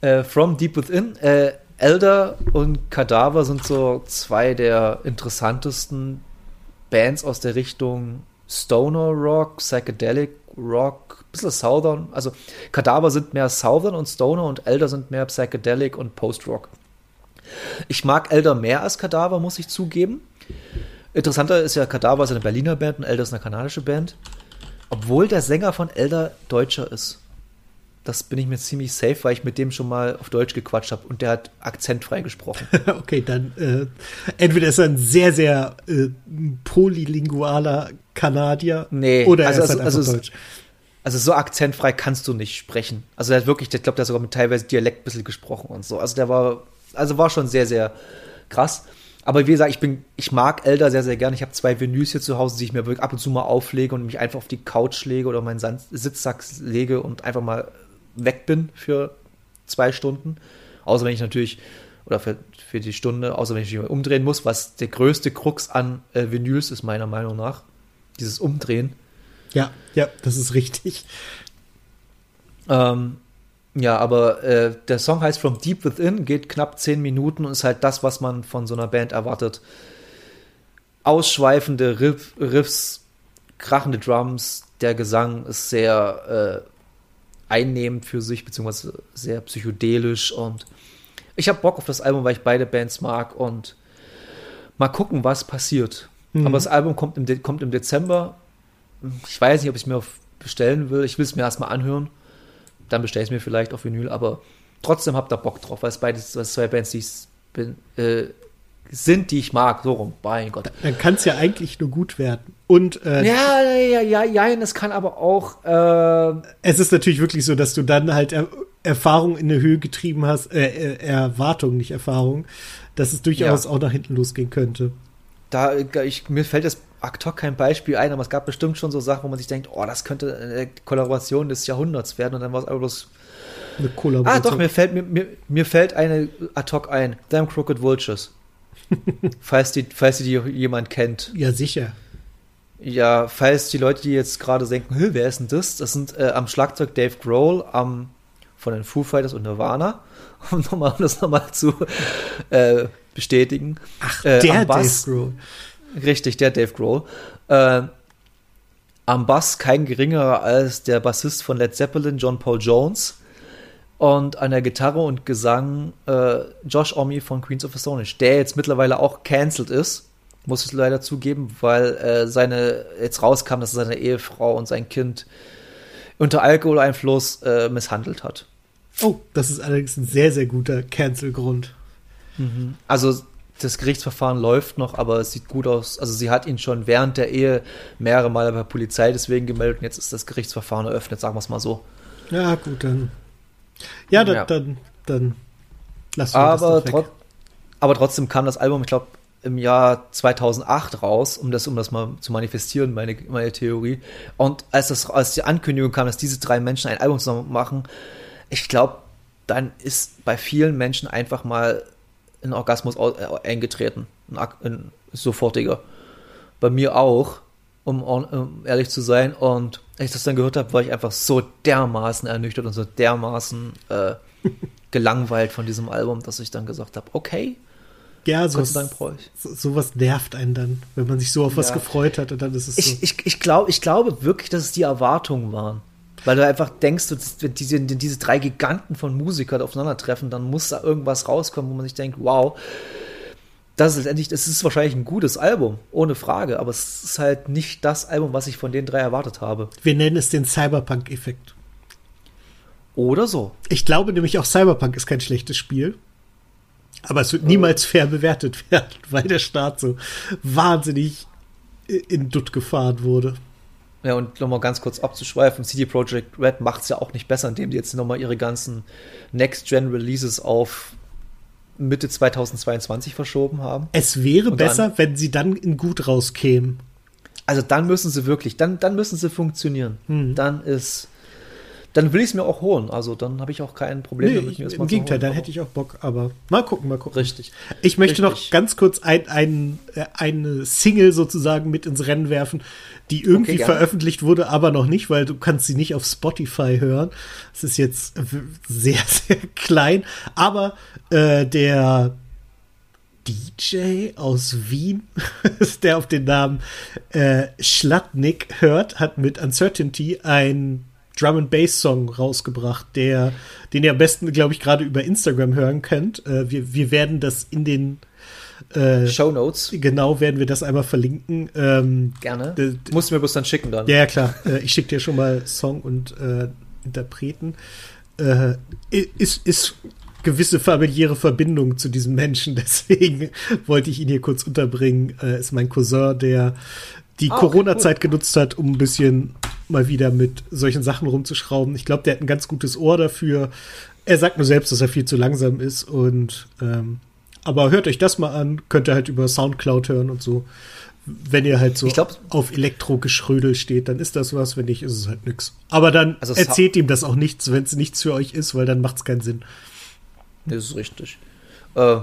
äh, From Deep Within. Äh, Elder und Kadaver sind so zwei der interessantesten Bands aus der Richtung Stoner Rock, Psychedelic Rock, bisschen Southern. Also Kadaver sind mehr Southern und Stoner und Elder sind mehr Psychedelic und Post-Rock. Ich mag Elder mehr als Kadaver, muss ich zugeben. Interessanter ist ja, Kadaver ist eine Berliner Band und Elder ist eine kanadische Band. Obwohl der Sänger von Elder Deutscher ist. Das bin ich mir ziemlich safe, weil ich mit dem schon mal auf Deutsch gequatscht habe und der hat akzentfrei gesprochen. Okay, dann äh, entweder ist er ein sehr, sehr äh, polylingualer Kanadier Nee, oder also- er ist halt also- einfach also- Deutsch. Also so akzentfrei kannst du nicht sprechen. Also der hat wirklich, ich glaube, der hat sogar mit teilweise Dialekt ein bisschen gesprochen und so. Also der war, also war schon sehr, sehr krass. Aber wie gesagt, ich bin, ich mag Elder sehr, sehr gerne. Ich habe zwei Vinyls hier zu Hause, die ich mir wirklich ab und zu mal auflege und mich einfach auf die Couch lege oder meinen Sand- Sitzsack lege und einfach mal weg bin für zwei Stunden. Außer wenn ich natürlich, oder für, für die Stunde, außer wenn ich mich umdrehen muss, was der größte Krux an äh, Vinyls ist, meiner Meinung nach. Dieses Umdrehen. Ja, ja, das ist richtig. Ähm, ja, aber äh, der Song heißt From Deep Within, geht knapp zehn Minuten und ist halt das, was man von so einer Band erwartet. Ausschweifende Riff, Riffs, krachende Drums, der Gesang ist sehr äh, einnehmend für sich, beziehungsweise sehr psychedelisch und ich habe Bock auf das Album, weil ich beide Bands mag und mal gucken, was passiert. Mhm. Aber das Album kommt im, De kommt im Dezember. Ich weiß nicht, ob ich es mir bestellen will. Ich will es mir erstmal anhören. Dann bestelle ich es mir vielleicht auf Vinyl, aber trotzdem habt ihr Bock drauf, weil es beides weil es zwei Bands, die ich bin, äh, sind, die ich mag. So rum. Mein Gott. Dann kann es ja eigentlich nur gut werden. Und äh, Ja, ja, ja, ja, das kann aber auch. Äh, es ist natürlich wirklich so, dass du dann halt er Erfahrung in eine Höhe getrieben hast, äh, äh, Erwartung, nicht Erfahrung, dass es durchaus Ja. auch nach hinten losgehen könnte. da, ich, mir fällt jetzt ad hoc kein Beispiel ein, aber es gab bestimmt schon so Sachen, wo man sich denkt, oh, das könnte eine Kollaboration des Jahrhunderts werden und dann war es einfach bloß. Eine Ah, Kollaboration. doch, mir fällt, mir, mir, mir fällt eine ad hoc ein. Damn Crooked Vultures. falls, die, falls die jemand kennt. Ja, sicher. Ja, falls die Leute, die jetzt gerade denken, "Hä, wer ist denn das? Das sind äh, am Schlagzeug Dave Grohl, am, von den Foo Fighters und Nirvana, um, nochmal, um das nochmal zu äh, bestätigen. Ach, Äh, der am Dave Bass- Grohl. Richtig, der Dave Grohl. Äh, am Bass kein geringerer als der Bassist von Led Zeppelin, John Paul Jones. Und an der Gitarre und Gesang äh, Josh Omi von Queens of the Stone Age, der jetzt mittlerweile auch cancelled ist, muss ich leider zugeben, weil äh, seine jetzt rauskam, dass er seine Ehefrau und sein Kind unter Alkoholeinfluss äh, misshandelt hat. Oh, das ist allerdings ein sehr, sehr guter Cancel-Grund. Also das Gerichtsverfahren läuft noch, aber es sieht gut aus. Also sie hat ihn schon während der Ehe mehrere Male bei der Polizei deswegen gemeldet und jetzt ist das Gerichtsverfahren eröffnet, sagen wir es mal so. Ja, gut, dann. Ja, dann, Ja. dann, dann lassen wir Aber, das weg. trot aber trotzdem kam das Album, ich glaube, im Jahr 2008 raus, um das, um das mal zu manifestieren, meine, meine Theorie. Und als, das, als die Ankündigung kam, dass diese drei Menschen ein Album zusammen machen, ich glaube, dann ist bei vielen Menschen einfach mal ein Orgasmus äh, eingetreten. Ein, ein sofortiger. Bei mir auch, um, um ehrlich zu sein. Und als ich das dann gehört habe, war ich einfach so dermaßen ernüchtert und so dermaßen äh, gelangweilt von diesem Album, dass ich dann gesagt habe, okay, Ja, sowas, Dank so, sowas nervt einen dann, wenn man sich so auf was Ja. gefreut hat und dann ist es Ich, so. ich, ich, glaub, ich glaube wirklich, dass es die Erwartungen waren. Weil du einfach denkst, wenn diese, diese drei Giganten von Musikern aufeinandertreffen, dann muss da irgendwas rauskommen, wo man sich denkt, wow, das ist letztendlich, das ist wahrscheinlich ein gutes Album, ohne Frage, aber es ist halt nicht das Album, was ich von den drei erwartet habe. Wir nennen es den Cyberpunk-Effekt. Oder so. Ich glaube nämlich auch Cyberpunk ist kein schlechtes Spiel. Aber es wird niemals fair bewertet werden, weil der Start so wahnsinnig in Dutt gefahren wurde. Ja, und nochmal ganz kurz abzuschweifen, CD Projekt Red macht es ja auch nicht besser, indem die jetzt nochmal ihre ganzen Next-Gen-Releases auf Mitte 2022 verschoben haben. Es wäre Und besser, dann- wenn sie dann in gut rauskämen. Also dann müssen sie wirklich, dann, dann müssen sie funktionieren. Mhm. Dann ist, dann will ich es mir auch holen. Also dann habe ich auch kein Problem Nee, damit, ich, mir das im mal zu Gegenteil, dann hätte ich auch Bock, aber mal gucken, mal gucken. Richtig. Ich möchte noch Richtig. ganz kurz ein, ein, äh, eine Single sozusagen mit ins Rennen werfen, die irgendwie Okay, veröffentlicht wurde, aber noch nicht, weil du kannst sie nicht auf Spotify hören. Es ist jetzt sehr, sehr klein, aber äh, der DJ aus Wien, der auf den Namen äh, Schlatnik hört, hat mit Uncertainty ein Drum and Bass Song rausgebracht, der, den ihr am besten, glaube ich, gerade über Instagram hören könnt. Äh, wir, wir werden das in den äh, Show Notes, genau werden wir das einmal verlinken. Ähm, gerne. Musst du mir bloß dann schicken dann. ja, ja, klar. Äh, ich schicke dir schon mal Song und äh, Interpreten. Äh, ist, ist gewisse familiäre Verbindung zu diesem Menschen, deswegen wollte ich ihn hier kurz unterbringen. Ist mein Cousin, der die Ah, okay, Corona-Zeit genutzt hat, um ein bisschen mal wieder mit solchen Sachen rumzuschrauben. Ich glaube, der hat ein ganz gutes Ohr dafür. Er sagt nur selbst, dass er viel zu langsam ist und ähm, aber hört euch das mal an, könnt ihr halt über Soundcloud hören und so. Wenn ihr halt so glaub- auf Elektrogeschrödel steht, dann ist das was, wenn nicht, ist es halt nix. Aber dann Also erzählt ihm das auch nichts, wenn es nichts für euch ist, weil dann macht es keinen Sinn. Das ist richtig. Äh,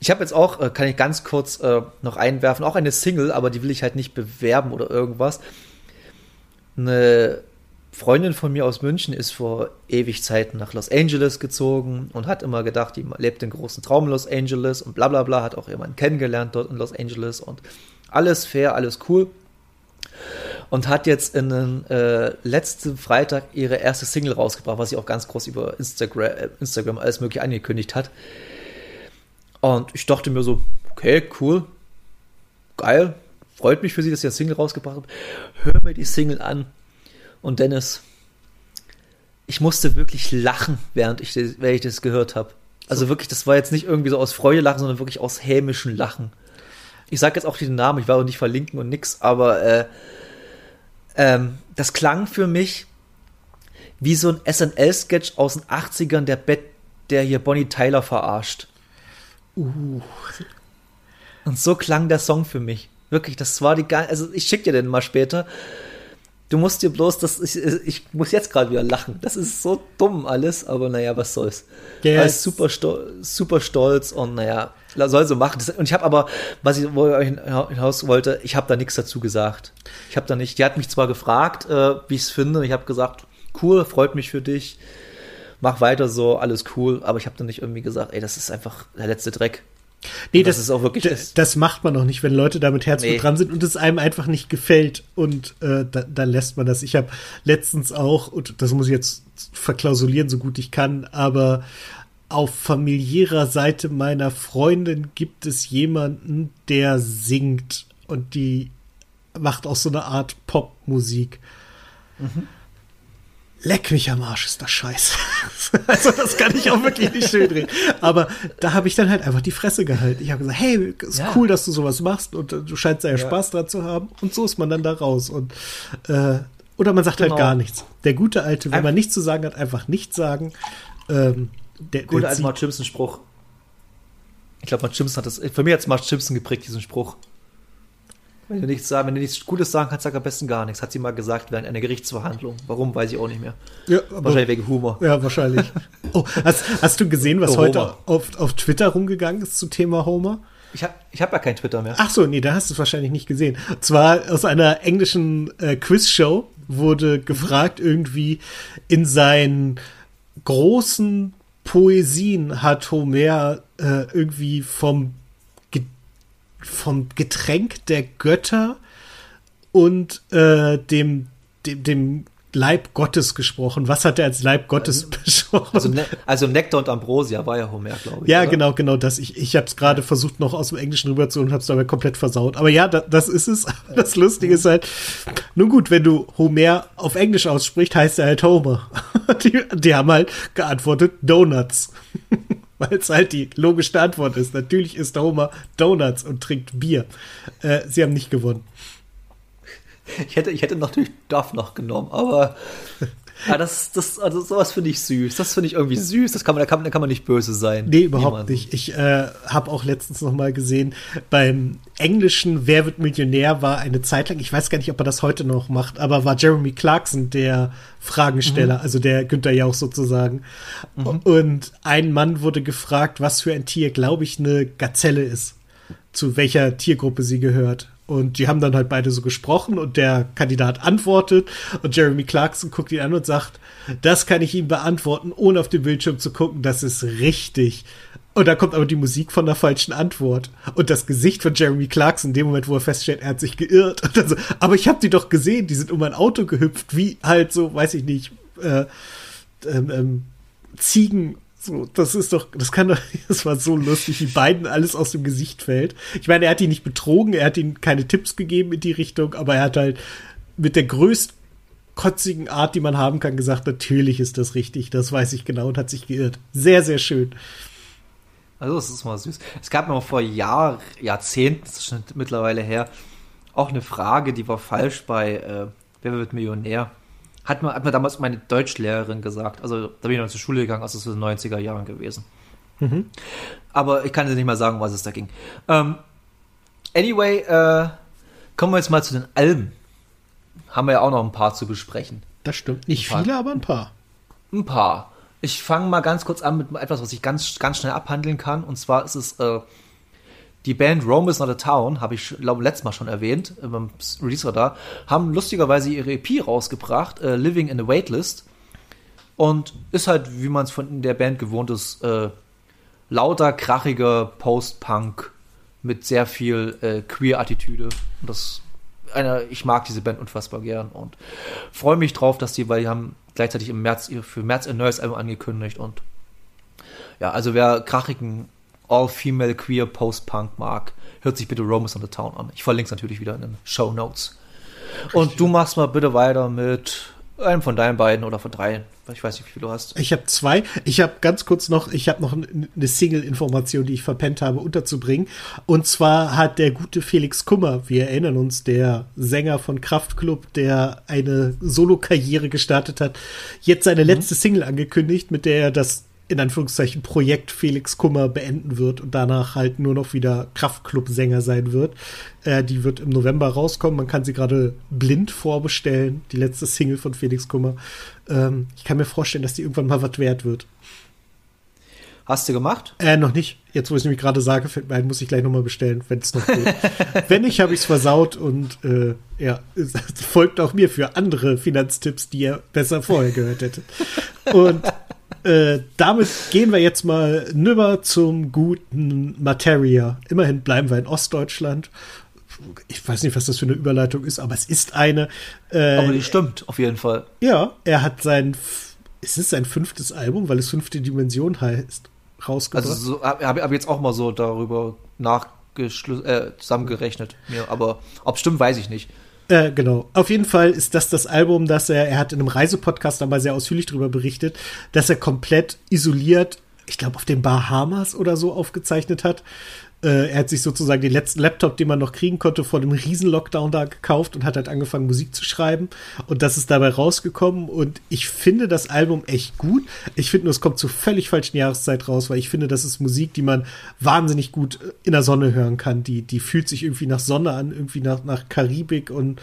ich habe jetzt auch, äh, kann ich ganz kurz äh, noch einwerfen, auch eine Single, aber die will ich halt nicht bewerben oder irgendwas. Eine Freundin von mir aus München ist vor ewig Zeiten nach Los Angeles gezogen und hat immer gedacht, die lebt den großen Traum in Los Angeles und bla bla bla, hat auch jemanden kennengelernt dort in Los Angeles und alles fair, alles cool. Und hat jetzt in den, äh, letzten Freitag ihre erste Single rausgebracht, was sie auch ganz groß über Instagram, äh, Instagram alles mögliche angekündigt hat. Und ich dachte mir so, okay, cool, geil, freut mich für sie, dass sie das Single rausgebracht hat. Hör mir die Single an. Und Dennis, ich musste wirklich lachen, während ich das, während ich das gehört habe. Also wirklich, das war jetzt nicht irgendwie so aus Freude lachen, sondern wirklich aus hämischen Lachen. Ich sage jetzt auch den Namen, ich werde auch nicht verlinken und nix, aber äh, ähm, das klang für mich wie so ein SNL-Sketch aus den 80ern, der Bett, der hier Bonnie Tyler verarscht. Uh, Und so klang der Song für mich. Wirklich, das war die geil. Also ich schick dir den mal später. Du musst dir bloß, das, ich, ich muss jetzt gerade wieder lachen. Das ist so dumm alles, aber naja, was soll's. Ja, er ist super, stol super stolz und naja, soll so machen. Und ich habe aber, was ich wo ich euch hinaus wollte, ich habe da nichts dazu gesagt. Ich habe da nicht, die hat mich zwar gefragt, äh, wie ich es finde, und ich habe gesagt, cool, freut mich für dich, mach weiter so, alles cool, aber ich habe dann nicht irgendwie gesagt, ey, das ist einfach der letzte Dreck. Nee, das, das ist auch wirklich- Das, das macht man auch nicht, wenn Leute da mit Herzblut Nee. dran sind und es einem einfach nicht gefällt. Und äh, da, dann lässt man das. Ich habe letztens auch, und das muss ich jetzt verklausulieren, so gut ich kann, aber auf familiärer Seite meiner Freundin gibt es jemanden, der singt und die macht auch so eine Art Popmusik. Leck mich am Arsch, ist das scheiße. also das kann ich auch wirklich nicht schön drehen. Aber da habe ich dann halt einfach die Fresse gehalten. Ich habe gesagt, hey, ist Ja. cool, dass du sowas machst und äh, du scheinst ja, Ja. Spaß dran zu haben. Und so ist man dann da raus. Und äh, oder man sagt Genau. halt gar nichts. Der gute alte, wenn Einf- man nichts zu sagen hat, einfach nichts sagen. Ähm, der, als zieht- Mark Simpson Spruch. Ich glaube, Mark Simpson hat das, für mich hat Mark Simpson geprägt, diesen Spruch. Wenn du nichts sagen, wenn du nichts Gutes sagen kannst, sag am besten gar nichts. Hat sie mal gesagt während einer Gerichtsverhandlung. Warum, weiß ich auch nicht mehr. ja, Wahrscheinlich wegen Humor. Ja, wahrscheinlich. Oh, hast, hast du gesehen, was Oh, heute auf, auf Twitter rumgegangen ist zum Thema Homer? Ich habe ich hab ja kein Twitter mehr. Ach so, nee, da hast du es wahrscheinlich nicht gesehen. Und zwar aus einer englischen äh, Quizshow wurde gefragt, irgendwie in seinen großen Poesien hat Homer äh, irgendwie vom, vom Getränk der Götter und äh, dem, dem, dem Leib Gottes gesprochen. Was hat er als Leib Gottes besprochen? Also, ne also Nektar und Ambrosia war ja Homer, glaube ich. Ja, oder? genau, genau das. Ich, ich habe es gerade versucht, noch aus dem Englischen rüberzuholen und habe es dabei komplett versaut. Aber ja, da, das ist es. Das Lustige ist halt, nun gut, wenn du Homer auf Englisch aussprichst, heißt er halt Homer. Die, die haben halt geantwortet Donuts. Weil es halt die logische Antwort ist. Natürlich isst Homer Donuts und trinkt Bier. Äh, sie haben nicht gewonnen. Ich hätte, ich hätte natürlich Duff noch genommen, aber ja, das, das, also sowas finde ich süß. Das finde ich irgendwie süß. Das kann man, da kann, da kann man nicht böse sein. Nee, überhaupt Niemanden. nicht. Ich äh, habe auch letztens noch mal gesehen, beim englischen Wer wird Millionär war eine Zeit lang, ich weiß gar nicht, ob er das heute noch macht, aber war Jeremy Clarkson der Fragensteller, mhm. also der Günther Jauch sozusagen. Mhm. Und ein Mann wurde gefragt, was für ein Tier, glaube ich, eine Gazelle ist. Zu welcher Tiergruppe sie gehört. Und die haben dann halt beide so gesprochen und der Kandidat antwortet und Jeremy Clarkson guckt ihn an und sagt, das kann ich ihm beantworten, ohne auf den Bildschirm zu gucken, das ist richtig. Und da kommt aber die Musik von der falschen Antwort. Und das Gesicht von Jeremy Clarkson in dem Moment, wo er feststellt, er hat sich geirrt. So, aber ich habe die doch gesehen, die sind um ein Auto gehüpft, wie halt so, weiß ich nicht, äh, ähm, ähm, Ziegen so, das ist doch, das kann doch, das war so lustig, wie beiden alles aus dem Gesicht fällt. Ich meine, er hat ihn nicht betrogen, er hat ihm keine Tipps gegeben in die Richtung, aber er hat halt mit der größt kotzigen Art, die man haben kann, gesagt, natürlich ist das richtig, das weiß ich genau und hat sich geirrt. Sehr, sehr schön. Also, das ist mal süß. Es gab noch vor Jahr, Jahrzehnten, das ist schon mittlerweile her, auch eine Frage, die war falsch bei äh, Wer wird Millionär? Hat mir, hat mir damals meine Deutschlehrerin gesagt. Also da bin ich noch zur Schule gegangen, also das ist in den 90er Jahren gewesen. Mhm. Aber ich kann dir nicht mal sagen, was es da ging. Ähm, anyway, äh, kommen wir jetzt mal zu den Alben. Haben wir ja auch noch ein paar zu besprechen. Das stimmt. Nicht viele, aber ein paar. Ein paar. Ich fange mal ganz kurz an mit etwas, was ich ganz, ganz schnell abhandeln kann. Und zwar ist es äh, die Band Rome is not a Town, habe ich, glaube letztes Mal schon erwähnt, äh, beim Release da, haben lustigerweise ihre EP rausgebracht, äh, Living in a Waitlist. Und ist halt, wie man es von der Band gewohnt ist, äh, lauter, krachiger Post-Punk mit sehr viel äh, Queer-Attitüde. Und das, eine, ich mag diese Band unfassbar gern und freue mich drauf, dass die, weil die haben gleichzeitig im März für März ein neues Album angekündigt und ja, also wer krachigen All-Female Queer Post-Punk mag, hört sich bitte Romans on the Town an. Ich verlinke es natürlich wieder in den Show Notes. Und du machst mal bitte weiter mit einem von deinen beiden oder von dreien. Ich weiß nicht, wie viel du hast. Ich habe zwei. Ich habe ganz kurz noch, ich habe noch eine Single-Information, die ich verpennt habe, unterzubringen. Und zwar hat der gute Felix Kummer, wir erinnern uns, der Sänger von Kraftklub, der eine Solo-Karriere gestartet hat, jetzt seine mhm. letzte Single angekündigt, mit der er das in Anführungszeichen Projekt Felix Kummer beenden wird und danach halt nur noch wieder Kraftclub-Sänger sein wird. Äh, die wird im November rauskommen. Man kann sie gerade blind vorbestellen, die letzte Single von Felix Kummer. Ähm, ich kann mir vorstellen, dass die irgendwann mal was wert wird. Hast du gemacht? Äh, noch nicht. Jetzt, wo ich nämlich gerade sage, fällt mir ein, muss ich gleich nochmal bestellen, wenn es noch geht. wenn nicht, habe ich es versaut und äh, ja, folgt auch mir für andere Finanztipps, die ihr besser vorher gehört hättet. Und äh, damit gehen wir jetzt mal nüber zum guten Materia. Immerhin bleiben wir in Ostdeutschland. Ich weiß nicht, was das für eine Überleitung ist, aber es ist eine. Äh, aber die stimmt, auf jeden Fall. Ja, er hat sein. Ist es sein fünftes Album, weil es fünfte Dimension heißt, rausgebracht? Also, so, habe hab jetzt auch mal so darüber nachgeschl äh, zusammengerechnet. Ja, aber ob stimmt, weiß ich nicht. Äh, genau. Auf jeden Fall ist das das Album, das er, er hat in einem Reisepodcast einmal sehr ausführlich darüber berichtet, dass er komplett isoliert, ich glaube, auf den Bahamas oder so aufgezeichnet hat. Äh, er hat sich sozusagen den letzten Laptop, den man noch kriegen konnte, vor dem Riesen-Lockdown da gekauft und hat halt angefangen, Musik zu schreiben. Und das ist dabei rausgekommen. Und ich finde das Album echt gut. Ich finde nur, es kommt zur völlig falschen Jahreszeit raus, weil ich finde, das ist Musik, die man wahnsinnig gut in der Sonne hören kann. Die, die fühlt sich irgendwie nach Sonne an, irgendwie nach, nach Karibik und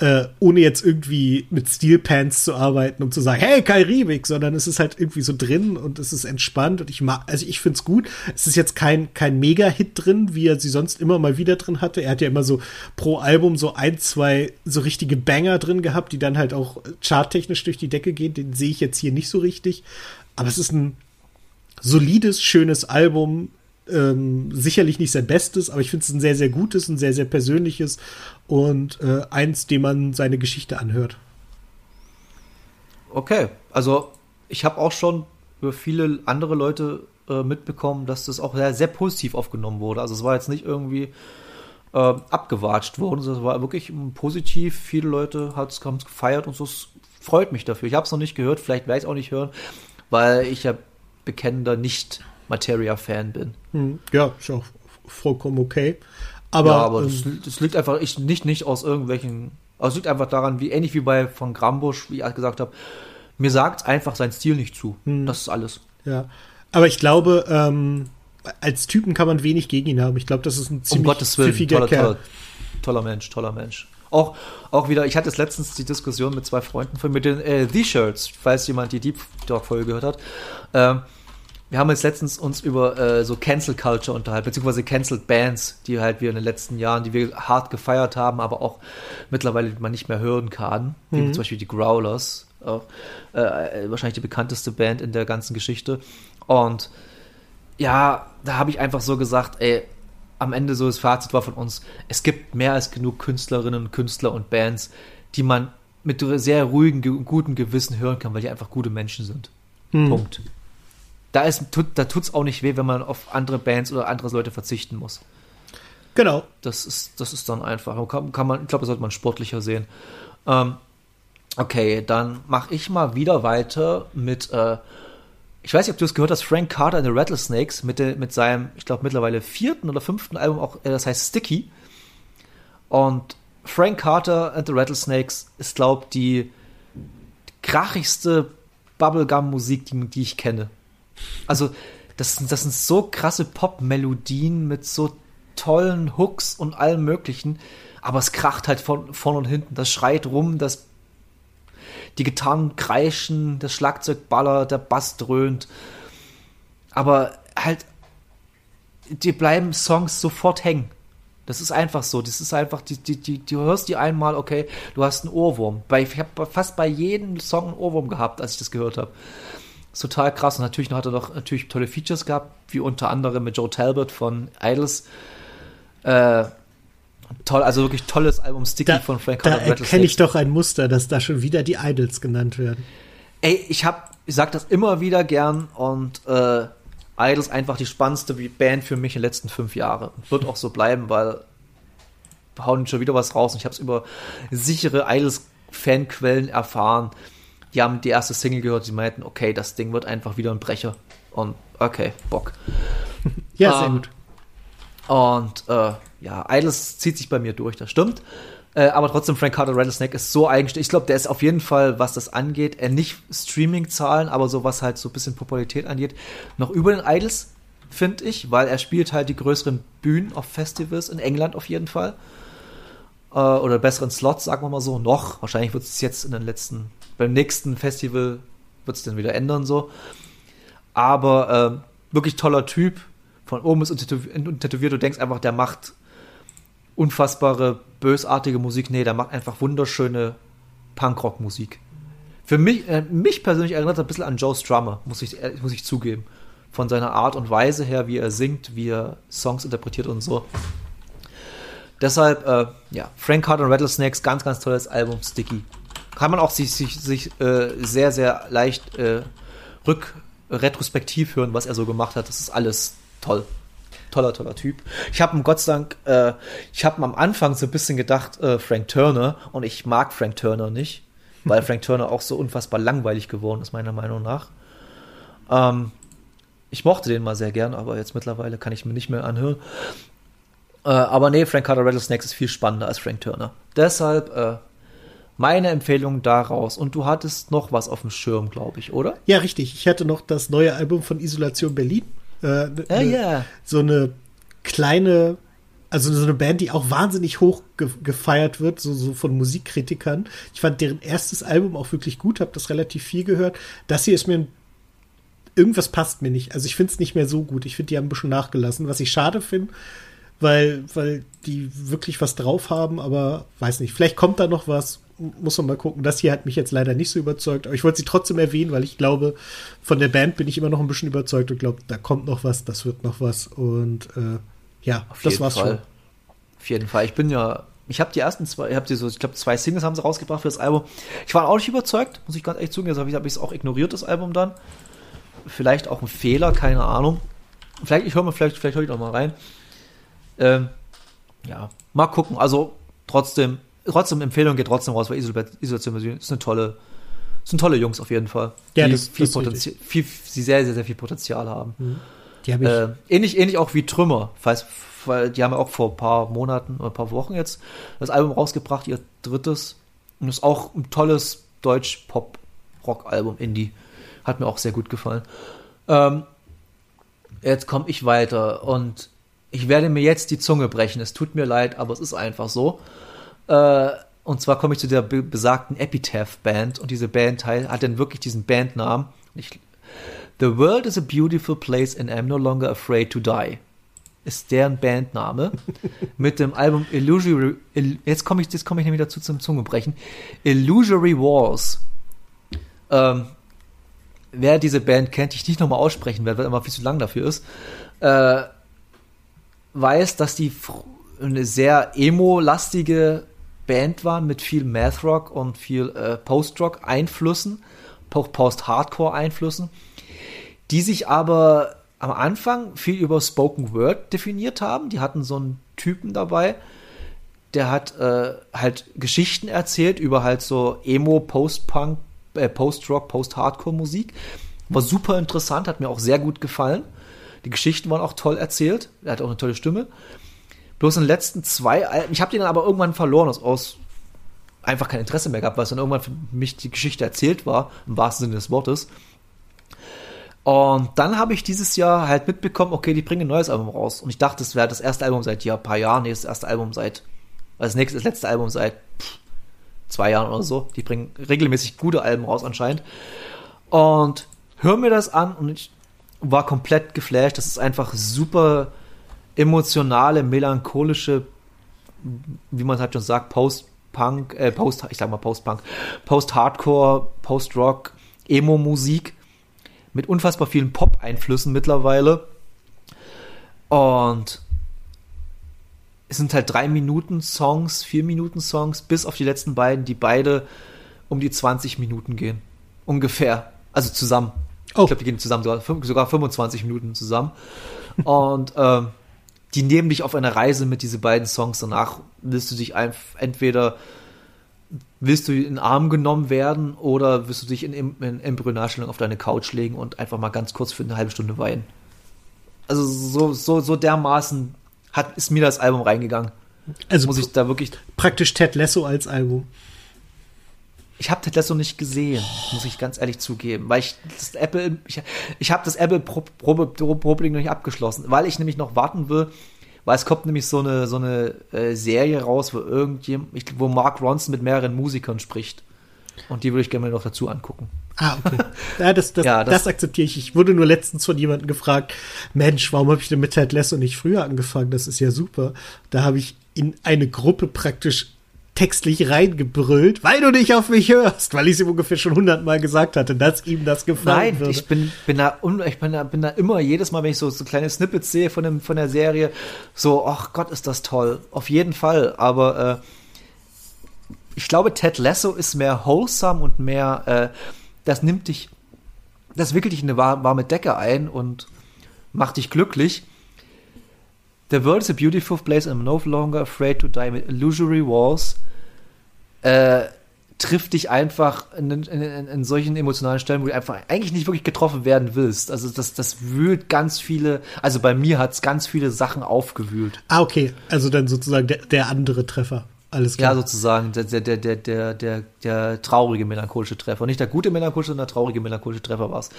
äh, ohne jetzt irgendwie mit Steel Pants zu arbeiten, um zu sagen, hey, Karibik, sondern es ist halt irgendwie so drin und es ist entspannt und ich mag, also ich finde es gut. Es ist jetzt kein, kein Mega-Hit drin, wie er sie sonst immer mal wieder drin hatte. Er hat ja immer so pro Album so ein, zwei so richtige Banger drin gehabt, die dann halt auch charttechnisch durch die Decke gehen. Den sehe ich jetzt hier nicht so richtig. Aber es ist ein solides, schönes Album. Ähm, sicherlich nicht sein bestes, aber ich finde es ein sehr, sehr gutes, ein sehr, sehr persönliches und äh, eins, dem man seine Geschichte anhört. Okay, also ich habe auch schon über viele andere Leute äh, mitbekommen, dass das auch sehr, sehr positiv aufgenommen wurde. Also es war jetzt nicht irgendwie äh, abgewatscht worden, sondern es war wirklich positiv. Viele Leute haben es gefeiert und so. Es freut mich dafür. Ich habe es noch nicht gehört, vielleicht werde ich es auch nicht hören, weil ich ja bekennender Nicht-Materia-Fan bin. Hm, ja, ist auch vollkommen okay. Aber, ja, aber das, ähm, das, liegt einfach ich, nicht, nicht aus irgendwelchen es liegt einfach daran, wie ähnlich wie bei von Grambusch, wie ich gesagt habe, mir sagt einfach sein Stil nicht zu. Hm. Das ist alles. Ja. Aber ich glaube, ähm, als Typen kann man wenig gegen ihn haben. Ich glaube, das ist ein ziemlich um Gottes Willen, toller, Kerl. toller, toller Mensch, toller Mensch. Auch, auch wieder, ich hatte es letztens die Diskussion mit zwei Freunden von mit den äh, The-Shirts, falls jemand die Deep Talk-Folge gehört hat. Ähm, wir haben jetzt letztens uns über äh, so Cancel Culture unterhalten, beziehungsweise Cancelled Bands, die halt wir in den letzten Jahren, die wir hart gefeiert haben, aber auch mittlerweile man nicht mehr hören kann, wie Mhm. zum Beispiel die Growlers, auch, äh, wahrscheinlich die bekannteste Band in der ganzen Geschichte. Und ja, da habe ich einfach so gesagt, ey, am Ende so das Fazit war von uns, es gibt mehr als genug Künstlerinnen und Künstler und Bands, die man mit sehr ruhigem, ge- gutem Gewissen hören kann, weil die einfach gute Menschen sind. Hm. Punkt. Da, ist, tut, da tut's auch nicht weh, wenn man auf andere Bands oder andere Leute verzichten muss. Genau. Das ist, das ist dann einfach. Kann, kann man, ich glaube, das sollte man sportlicher sehen. Ähm, okay, dann mache ich mal wieder weiter mit, äh, ich weiß nicht, ob du es gehört hast, Frank Carter and the Rattlesnakes mit, der, mit seinem, ich glaube, mittlerweile vierten oder fünften Album, auch, äh, das heißt Sticky. Und Frank Carter and the Rattlesnakes ist, glaube ich, die krachigste Bubblegum-Musik, die, die ich kenne. Also, das, sind- das sind so krasse Pop-Melodien mit so tollen Hooks und allem Möglichen. Aber es kracht halt von, vorn und hinten. Das schreit rum, das, die Gitarren kreischen, das Schlagzeug ballert, der Bass dröhnt. Aber halt, dir bleiben Songs sofort hängen. Das ist einfach so. Das ist einfach, die, die, die, du hörst die einmal, okay, du hast einen Ohrwurm. Bei, ich habe fast bei jedem Song einen Ohrwurm gehabt, als ich das gehört habe. Ist total krass. Und natürlich hat er noch natürlich tolle Features gehabt, wie unter anderem mit Joe Talbot von Idols. Äh, toll, also wirklich tolles Album Sticky Da, von Frank da Carter and erkenne ich doch ein Muster, dass da schon wieder die Idols genannt werden. Ey, ich hab, ich sag das immer wieder gern und äh, Idols einfach die spannendste Band für mich in den letzten fünf Jahren. Wird auch so bleiben, weil wir hauen schon wieder was raus und ich habe es über sichere Idols-Fanquellen erfahren. Die haben die erste Single gehört, sie meinten, okay, das Ding wird einfach wieder ein Brecher. Und okay, Bock. Ja, sehr Ähm, gut. Und äh, ja, Idols zieht sich bei mir durch, das stimmt. Äh, aber trotzdem, Frank Carter Rattlesnake ist so eigenständig. Ich glaube, der ist auf jeden Fall, was das angeht, äh, nicht Streaming-Zahlen, aber so was halt so ein bisschen Popularität angeht, noch über den Idols, finde ich, weil er spielt halt die größeren Bühnen auf Festivals in England auf jeden Fall. Äh, oder besseren Slots, sagen wir mal so, noch. Wahrscheinlich wird es jetzt in den letzten, beim nächsten Festival wird es dann wieder ändern so. Aber ähm, wirklich toller Typ. Von oben ist tätowiert. Du denkst einfach, der macht unfassbare, bösartige Musik. Nee, der macht einfach wunderschöne Punkrock-Musik. Für mich, äh, mich persönlich erinnert er ein bisschen an Joe Strummer, muss ich, äh, muss ich zugeben. Von seiner Art und Weise her, wie er singt, wie er Songs interpretiert und so. Deshalb, äh, ja, Frank Carter und Rattlesnakes, ganz, ganz tolles Album, Sticky. Kann man auch sich, sich, sich äh, sehr, sehr leicht äh, rück, retrospektiv hören, was er so gemacht hat. Das ist alles toll. Toller, toller Typ. Ich habe ihm Gott sei Dank, äh, ich habe am Anfang so ein bisschen gedacht, äh, Frank Turner, und ich mag Frank Turner nicht, weil Frank Turner auch so unfassbar langweilig geworden ist, meiner Meinung nach. Ähm, ich mochte den mal sehr gern, aber jetzt mittlerweile kann ich mir nicht mehr anhören. Äh, aber nee, Frank Carter Rattlesnakes ist viel spannender als Frank Turner. Deshalb äh, meine Empfehlung daraus. Und du hattest noch was auf dem Schirm, glaube ich, oder? Ja, richtig. Ich hatte noch das neue Album von Isolation Berlin. Äh, ne- Ja, ne- ja. So eine kleine, also so eine Band, die auch wahnsinnig hoch ge gefeiert wird, so, so von Musikkritikern. Ich fand deren erstes Album auch wirklich gut, habe das relativ viel gehört. Das hier ist mir ein irgendwas passt mir nicht. Also ich finde es nicht mehr so gut. Ich finde, die haben ein bisschen nachgelassen, was ich schade finde, weil, weil die wirklich was drauf haben, aber weiß nicht. Vielleicht kommt da noch was. Muss man mal gucken. Das hier hat mich jetzt leider nicht so überzeugt, aber ich wollte sie trotzdem erwähnen, weil ich glaube, von der Band bin ich immer noch ein bisschen überzeugt und glaube, da kommt noch was, das wird noch was. Und äh, ja, Auf das war's Fall. schon. Auf jeden Fall. Ich bin ja, ich habe die ersten zwei, ich habe die so, ich glaube, zwei Singles haben sie rausgebracht für das Album. Ich war auch nicht überzeugt, muss ich ganz ehrlich zugeben. Jetzt habe ich es auch ignoriert, das Album dann. Vielleicht auch ein Fehler, keine Ahnung. Vielleicht, ich höre mal, vielleicht, vielleicht höre ich noch mal rein. Ähm, ja, mal gucken. Also trotzdem, trotzdem Empfehlung geht trotzdem raus, weil Isol- Isolation ist eine tolle, sind tolle Jungs auf jeden Fall. Ja, die das- viel das Potenzial, viel, sie sehr, sehr, sehr viel Potenzial haben. Die habe ich. Äh, ähnlich, ähnlich auch wie Trümmer, falls, weil die haben ja auch vor ein paar Monaten oder ein paar Wochen jetzt das Album rausgebracht, ihr drittes. Und ist auch ein tolles Deutsch-Pop-Rock-Album, Indie. Hat mir auch sehr gut gefallen. Ähm, jetzt komme ich weiter und ich werde mir jetzt die Zunge brechen. Es tut mir leid, aber es ist einfach so. Äh, und zwar komme ich zu der be besagten Epitaph Band und diese Band hat dann wirklich diesen Bandnamen. Ich, The World is a Beautiful Place and I'm No Longer Afraid to Die ist deren Bandname mit dem Album Illusory. Jetzt komme ich, jetzt komme ich nämlich dazu zum Zungebrechen. Illusory Wars. Ähm, wer diese Band kennt, die ich nicht nochmal aussprechen werde, weil immer viel zu lang dafür ist, äh, weiß, dass die eine sehr emo-lastige Band waren mit viel Math-Rock und viel äh, Post-Rock-Einflüssen, Post-Hardcore-Einflüssen, die sich aber am Anfang viel über Spoken Word definiert haben. Die hatten so einen Typen dabei, der hat äh, halt Geschichten erzählt über halt so Emo, Post-Punk, äh, Post-Rock, Post-Hardcore-Musik. War super interessant, hat mir auch sehr gut gefallen. Die Geschichten waren auch toll erzählt. Er hat auch eine tolle Stimme. Bloß in den letzten zwei Alben, ich habe den dann aber irgendwann verloren, aus, aus einfach kein Interesse mehr gehabt, weil es dann irgendwann für mich die Geschichte erzählt war, im wahrsten Sinne des Wortes. Und dann habe ich dieses Jahr halt mitbekommen, okay, die bringen ein neues Album raus. Und ich dachte, es wäre das erste Album seit ja, ein paar Jahren. Nee, das erste Album seit, also das das letzte Album seit pff, zwei Jahren oder so. Die bringen regelmäßig gute Alben raus anscheinend. Und hör mir das an und ich war komplett geflasht. Das ist einfach super emotionale, melancholische, wie man halt schon sagt, Post-Punk, äh, Post, ich sag mal Post-Punk, Post-Hardcore, Post-Rock, Emo-Musik mit unfassbar vielen Pop-Einflüssen mittlerweile. Und es sind halt drei Minuten Songs, vier Minuten Songs, bis auf die letzten beiden, die beide um die 20 Minuten gehen. Ungefähr. Also zusammen. Oh. Ich glaube, die gehen zusammen sogar, sogar 25 Minuten zusammen. Und ähm, die nehmen dich auf eine Reise mit diese beiden Songs. Danach willst du dich einfach entweder willst du in den Arm genommen werden oder willst du dich in, in Embryonalstellung auf deine Couch legen und einfach mal ganz kurz für eine halbe Stunde weinen? Also so, so, so dermaßen hat, ist mir das Album reingegangen. Also muss ich da wirklich. Praktisch Ted Lasso als Album. Ich habe Ted Lasso nicht gesehen, muss ich ganz ehrlich zugeben, weil ich das Apple, ich, ich habe das Apple Probe-Ding noch nicht abgeschlossen, weil ich nämlich noch warten will, weil es kommt nämlich so eine, so eine äh, Serie raus, wo irgendjemand, wo Mark Ronson mit mehreren Musikern spricht. Und die würde ich gerne noch dazu angucken. Ah, okay. Ja, das, das, ja, das, das, akzeptiere ich. Ich wurde nur letztens von jemandem gefragt, Mensch, warum habe ich denn mit Ted Lasso nicht früher angefangen? Das ist ja super. Da habe ich in eine Gruppe praktisch textlich reingebrüllt, weil du nicht auf mich hörst, weil ich es ihm ungefähr schon hundertmal gesagt hatte, dass ihm das gefallen Nein, würde. ich bin, bin da, ich bin da, bin da immer jedes Mal, wenn ich so, so kleine Snippets sehe von, dem, von der Serie, so, ach Gott, ist das toll. Auf jeden Fall, aber äh, ich glaube, Ted Lasso ist mehr wholesome und mehr, äh, das nimmt dich, das wickelt dich in eine warme Decke ein und macht dich glücklich. The world is a beautiful place and I'm no longer afraid to die mit Illusory Walls äh, trifft dich einfach in, in, in, in, solchen emotionalen Stellen, wo du einfach eigentlich nicht wirklich getroffen werden willst. Also das, das wühlt ganz viele, also bei mir hat es ganz viele Sachen aufgewühlt. Ah, okay. Also dann sozusagen der, der andere Treffer. Alles klar. Ja, sozusagen, der, der, der, der, der, der traurige melancholische Treffer. Nicht der gute melancholische, sondern der traurige melancholische Treffer war es.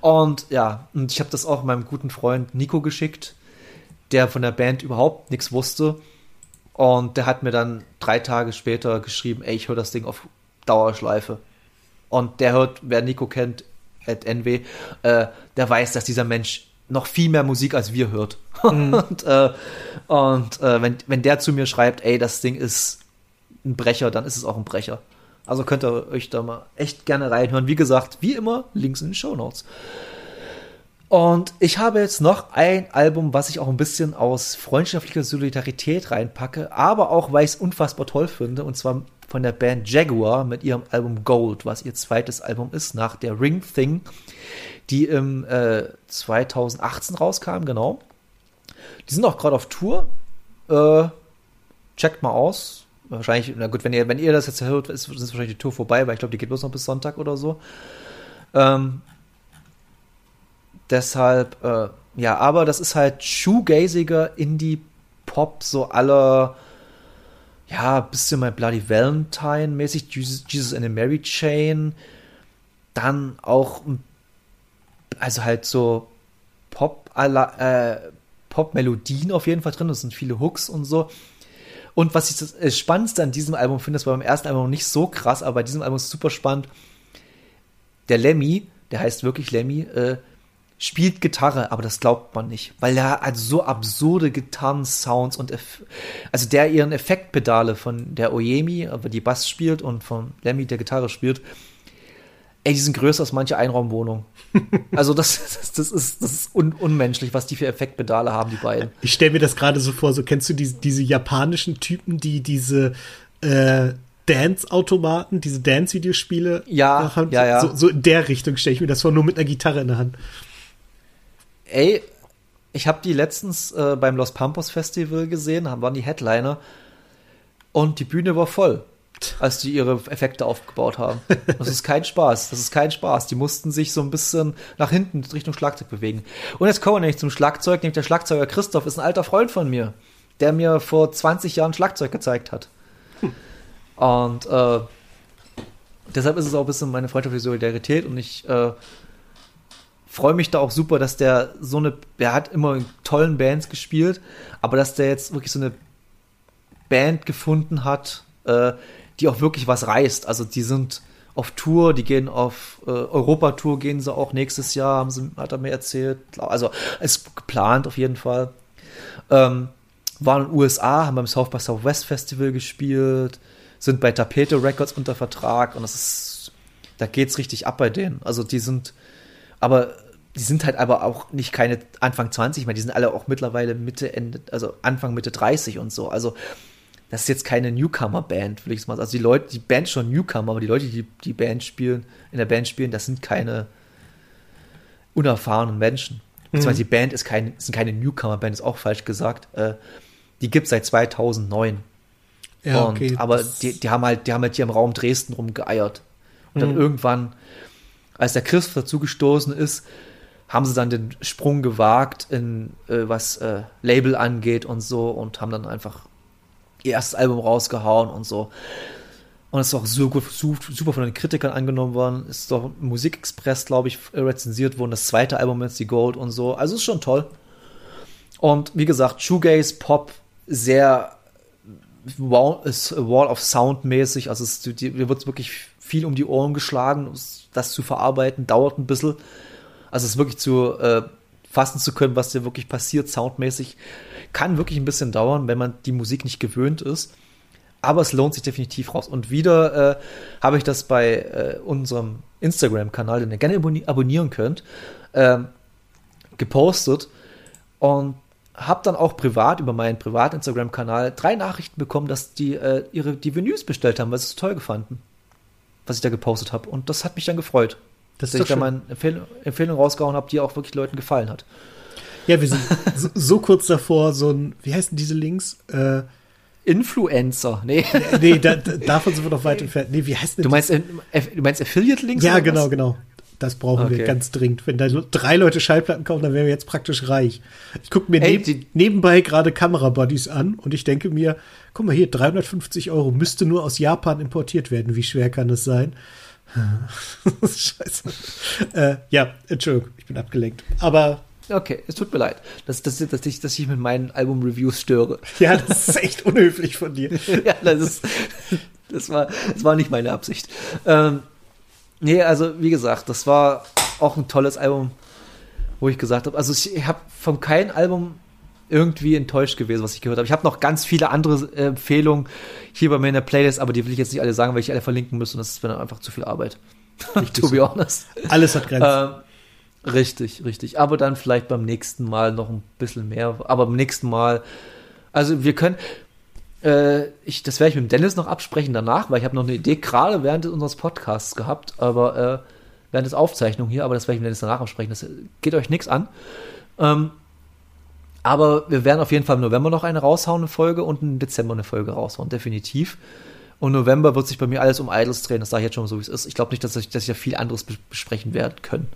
Und ja, und ich habe das auch meinem guten Freund Nico geschickt, der von der Band überhaupt nichts wusste und der hat mir dann drei Tage später geschrieben, ey, ich höre das Ding auf Dauerschleife. Und der hört, wer Nico kennt, at NW, äh, der weiß, dass dieser Mensch noch viel mehr Musik als wir hört. Mhm. und äh, und äh, wenn, wenn der zu mir schreibt, ey, das Ding ist ein Brecher, dann ist es auch ein Brecher. Also könnt ihr euch da mal echt gerne reinhören. Wie gesagt, wie immer, Links in den Show Notes. Und ich habe jetzt noch ein Album, was ich auch ein bisschen aus freundschaftlicher Solidarität reinpacke, aber auch, weil ich es unfassbar toll finde, und zwar von der Band Jaguar mit ihrem Album Gold, was ihr zweites Album ist, nach der Ring Thing, die im äh, 2018 rauskam, genau. Die sind auch gerade auf Tour. Äh, checkt mal aus. Wahrscheinlich, na gut, wenn ihr, wenn ihr das jetzt hört, ist, ist wahrscheinlich die Tour vorbei, weil ich glaube, die geht bloß noch bis Sonntag oder so. Ähm, Deshalb, äh, ja, aber das ist halt shoegaziger Indie Pop, so aller, ja, bisschen mal Bloody Valentine mäßig, Jesus, Jesus and a Mary Chain. Dann auch, also halt so Pop, äh, Pop-Melodien auf jeden Fall drin. Das sind viele Hooks und so. Und was ich das äh, Spannendste an diesem Album finde, das war beim ersten Album nicht so krass, aber bei diesem Album ist es super spannend. Der Lemmy, der heißt wirklich Lemmy, äh, spielt Gitarre, aber das glaubt man nicht, weil er hat so absurde Gitarren-Sounds und also der ihren Effektpedale von der Oyemi, aber die Bass spielt und von Lemmy, der Gitarre spielt, ey, die sind größer als manche Einraumwohnung. also das, das, das, ist, das ist un unmenschlich, was die für Effektpedale haben, die beiden. Ich stelle mir das gerade so vor, so kennst du diese, diese japanischen Typen, die diese äh, Dance-Automaten, diese Dance-Videospiele ja, haben? Ja, ja. So, so in der Richtung stelle ich mir das vor, nur mit einer Gitarre in der Hand. Ey, ich habe die letztens äh, beim Los Pampos Festival gesehen, haben waren die Headliner und die Bühne war voll, als die ihre Effekte aufgebaut haben. Das ist kein Spaß, das ist kein Spaß. Die mussten sich so ein bisschen nach hinten Richtung Schlagzeug bewegen. Und jetzt kommen wir nämlich zum Schlagzeug, nämlich der Schlagzeuger Christoph ist ein alter Freund von mir, der mir vor 20 Jahren Schlagzeug gezeigt hat. Hm. Und äh, deshalb ist es auch ein bisschen meine freundschaftliche Solidarität und ich äh, freue mich da auch super, dass der so eine, der hat immer in tollen Bands gespielt, aber dass der jetzt wirklich so eine Band gefunden hat, äh, die auch wirklich was reißt. Also die sind auf Tour, die gehen auf äh, Europatour, gehen sie auch nächstes Jahr, haben sie, hat er mir erzählt. Also ist geplant auf jeden Fall. Ähm, waren in den USA, haben beim South by Southwest Festival gespielt, sind bei Tapete Records unter Vertrag und das ist, da geht's richtig ab bei denen. Also die sind, aber die sind halt aber auch nicht keine Anfang 20 mehr, die sind alle auch mittlerweile Mitte, Ende, also Anfang, Mitte 30 und so. Also das ist jetzt keine Newcomer-Band, will ich mal sagen. Also die Leute, die Band schon Newcomer, aber die Leute, die die Band spielen, in der Band spielen, das sind keine unerfahrenen Menschen. Beziehungsweise mhm. die Band ist keine, sind keine Newcomer-Band, ist auch falsch gesagt. Äh, die gibt es seit 2009. Ja, und, okay. Aber die, die haben halt, die haben halt hier im Raum Dresden rumgeeiert. Und mhm. dann irgendwann, als der Christ dazu gestoßen ist, haben sie dann den Sprung gewagt, in äh, was äh, Label angeht und so und haben dann einfach ihr erstes Album rausgehauen und so. Und es ist auch super, super von den Kritikern angenommen worden. Ist doch Musikexpress, glaube ich, rezensiert worden. Das zweite Album jetzt die Gold und so. Also ist schon toll. Und wie gesagt, Shoegaze, Pop, sehr Wall, ist Wall of Sound mäßig. Also es, wird wirklich viel um die Ohren geschlagen. Das zu verarbeiten dauert ein bisschen. Also es wirklich zu äh, fassen zu können, was dir wirklich passiert, soundmäßig, kann wirklich ein bisschen dauern, wenn man die Musik nicht gewöhnt ist. Aber es lohnt sich definitiv raus. Und wieder äh, habe ich das bei äh, unserem Instagram-Kanal, den ihr gerne abonnieren könnt, äh, gepostet und habe dann auch privat über meinen privaten Instagram-Kanal drei Nachrichten bekommen, dass die äh, ihre die Venues bestellt haben, weil sie es toll fanden, was ich da gepostet habe. Und das hat mich dann gefreut. Das dass ich da mal eine Empfehlung, rausgehauen habe, die auch wirklich Leuten gefallen hat. Ja, wir sind so, so, kurz davor, so ein, wie heißen diese Links? Äh, Influencer, nee. Nee, da, davon sind wir noch weit entfernt. Nee, wie heißt denn du meinst, du meinst Affiliate-Links? Ja, genau, was? genau. Das brauchen okay. wir ganz dringend. Wenn da drei Leute Schallplatten kaufen, dann wären wir jetzt praktisch reich. Ich gucke mir Ey, neb nebenbei gerade Kamerabodies an und ich denke mir, guck mal hier, 350 Euro müsste nur aus Japan importiert werden. Wie schwer kann das sein? Scheiße. Äh, ja, Entschuldigung, ich bin abgelenkt. Aber. Okay, es tut mir leid, dass, dass, dass, ich, dass ich mit meinen Album-Reviews störe. Ja, das ist echt unhöflich von dir. ja, das ist. Das war, das war nicht meine Absicht. Ähm, nee, also wie gesagt, das war auch ein tolles Album, wo ich gesagt habe, also ich habe von keinem Album irgendwie enttäuscht gewesen, was ich gehört habe. Ich habe noch ganz viele andere äh, Empfehlungen hier bei mir in der Playlist, aber die will ich jetzt nicht alle sagen, weil ich alle verlinken muss und das ist mir dann einfach zu viel Arbeit. to be honest. Alles hat Grenzen. Ähm, richtig, richtig. Aber dann vielleicht beim nächsten Mal noch ein bisschen mehr. Aber beim nächsten Mal, also wir können, äh, ich, das werde ich mit dem Dennis noch absprechen danach, weil ich habe noch eine Idee gerade während unseres Podcasts gehabt, aber äh, während des Aufzeichnung hier, aber das werde ich mit Dennis danach absprechen. Das geht euch nichts an. Ähm, aber wir werden auf jeden Fall im November noch eine raushauen, eine Folge, und im Dezember eine Folge raushauen, definitiv. Und November wird sich bei mir alles um Idols drehen, das sage ich jetzt schon so, wie es ist. Ich glaube nicht, dass ich, dass ich ja viel anderes besprechen werden können.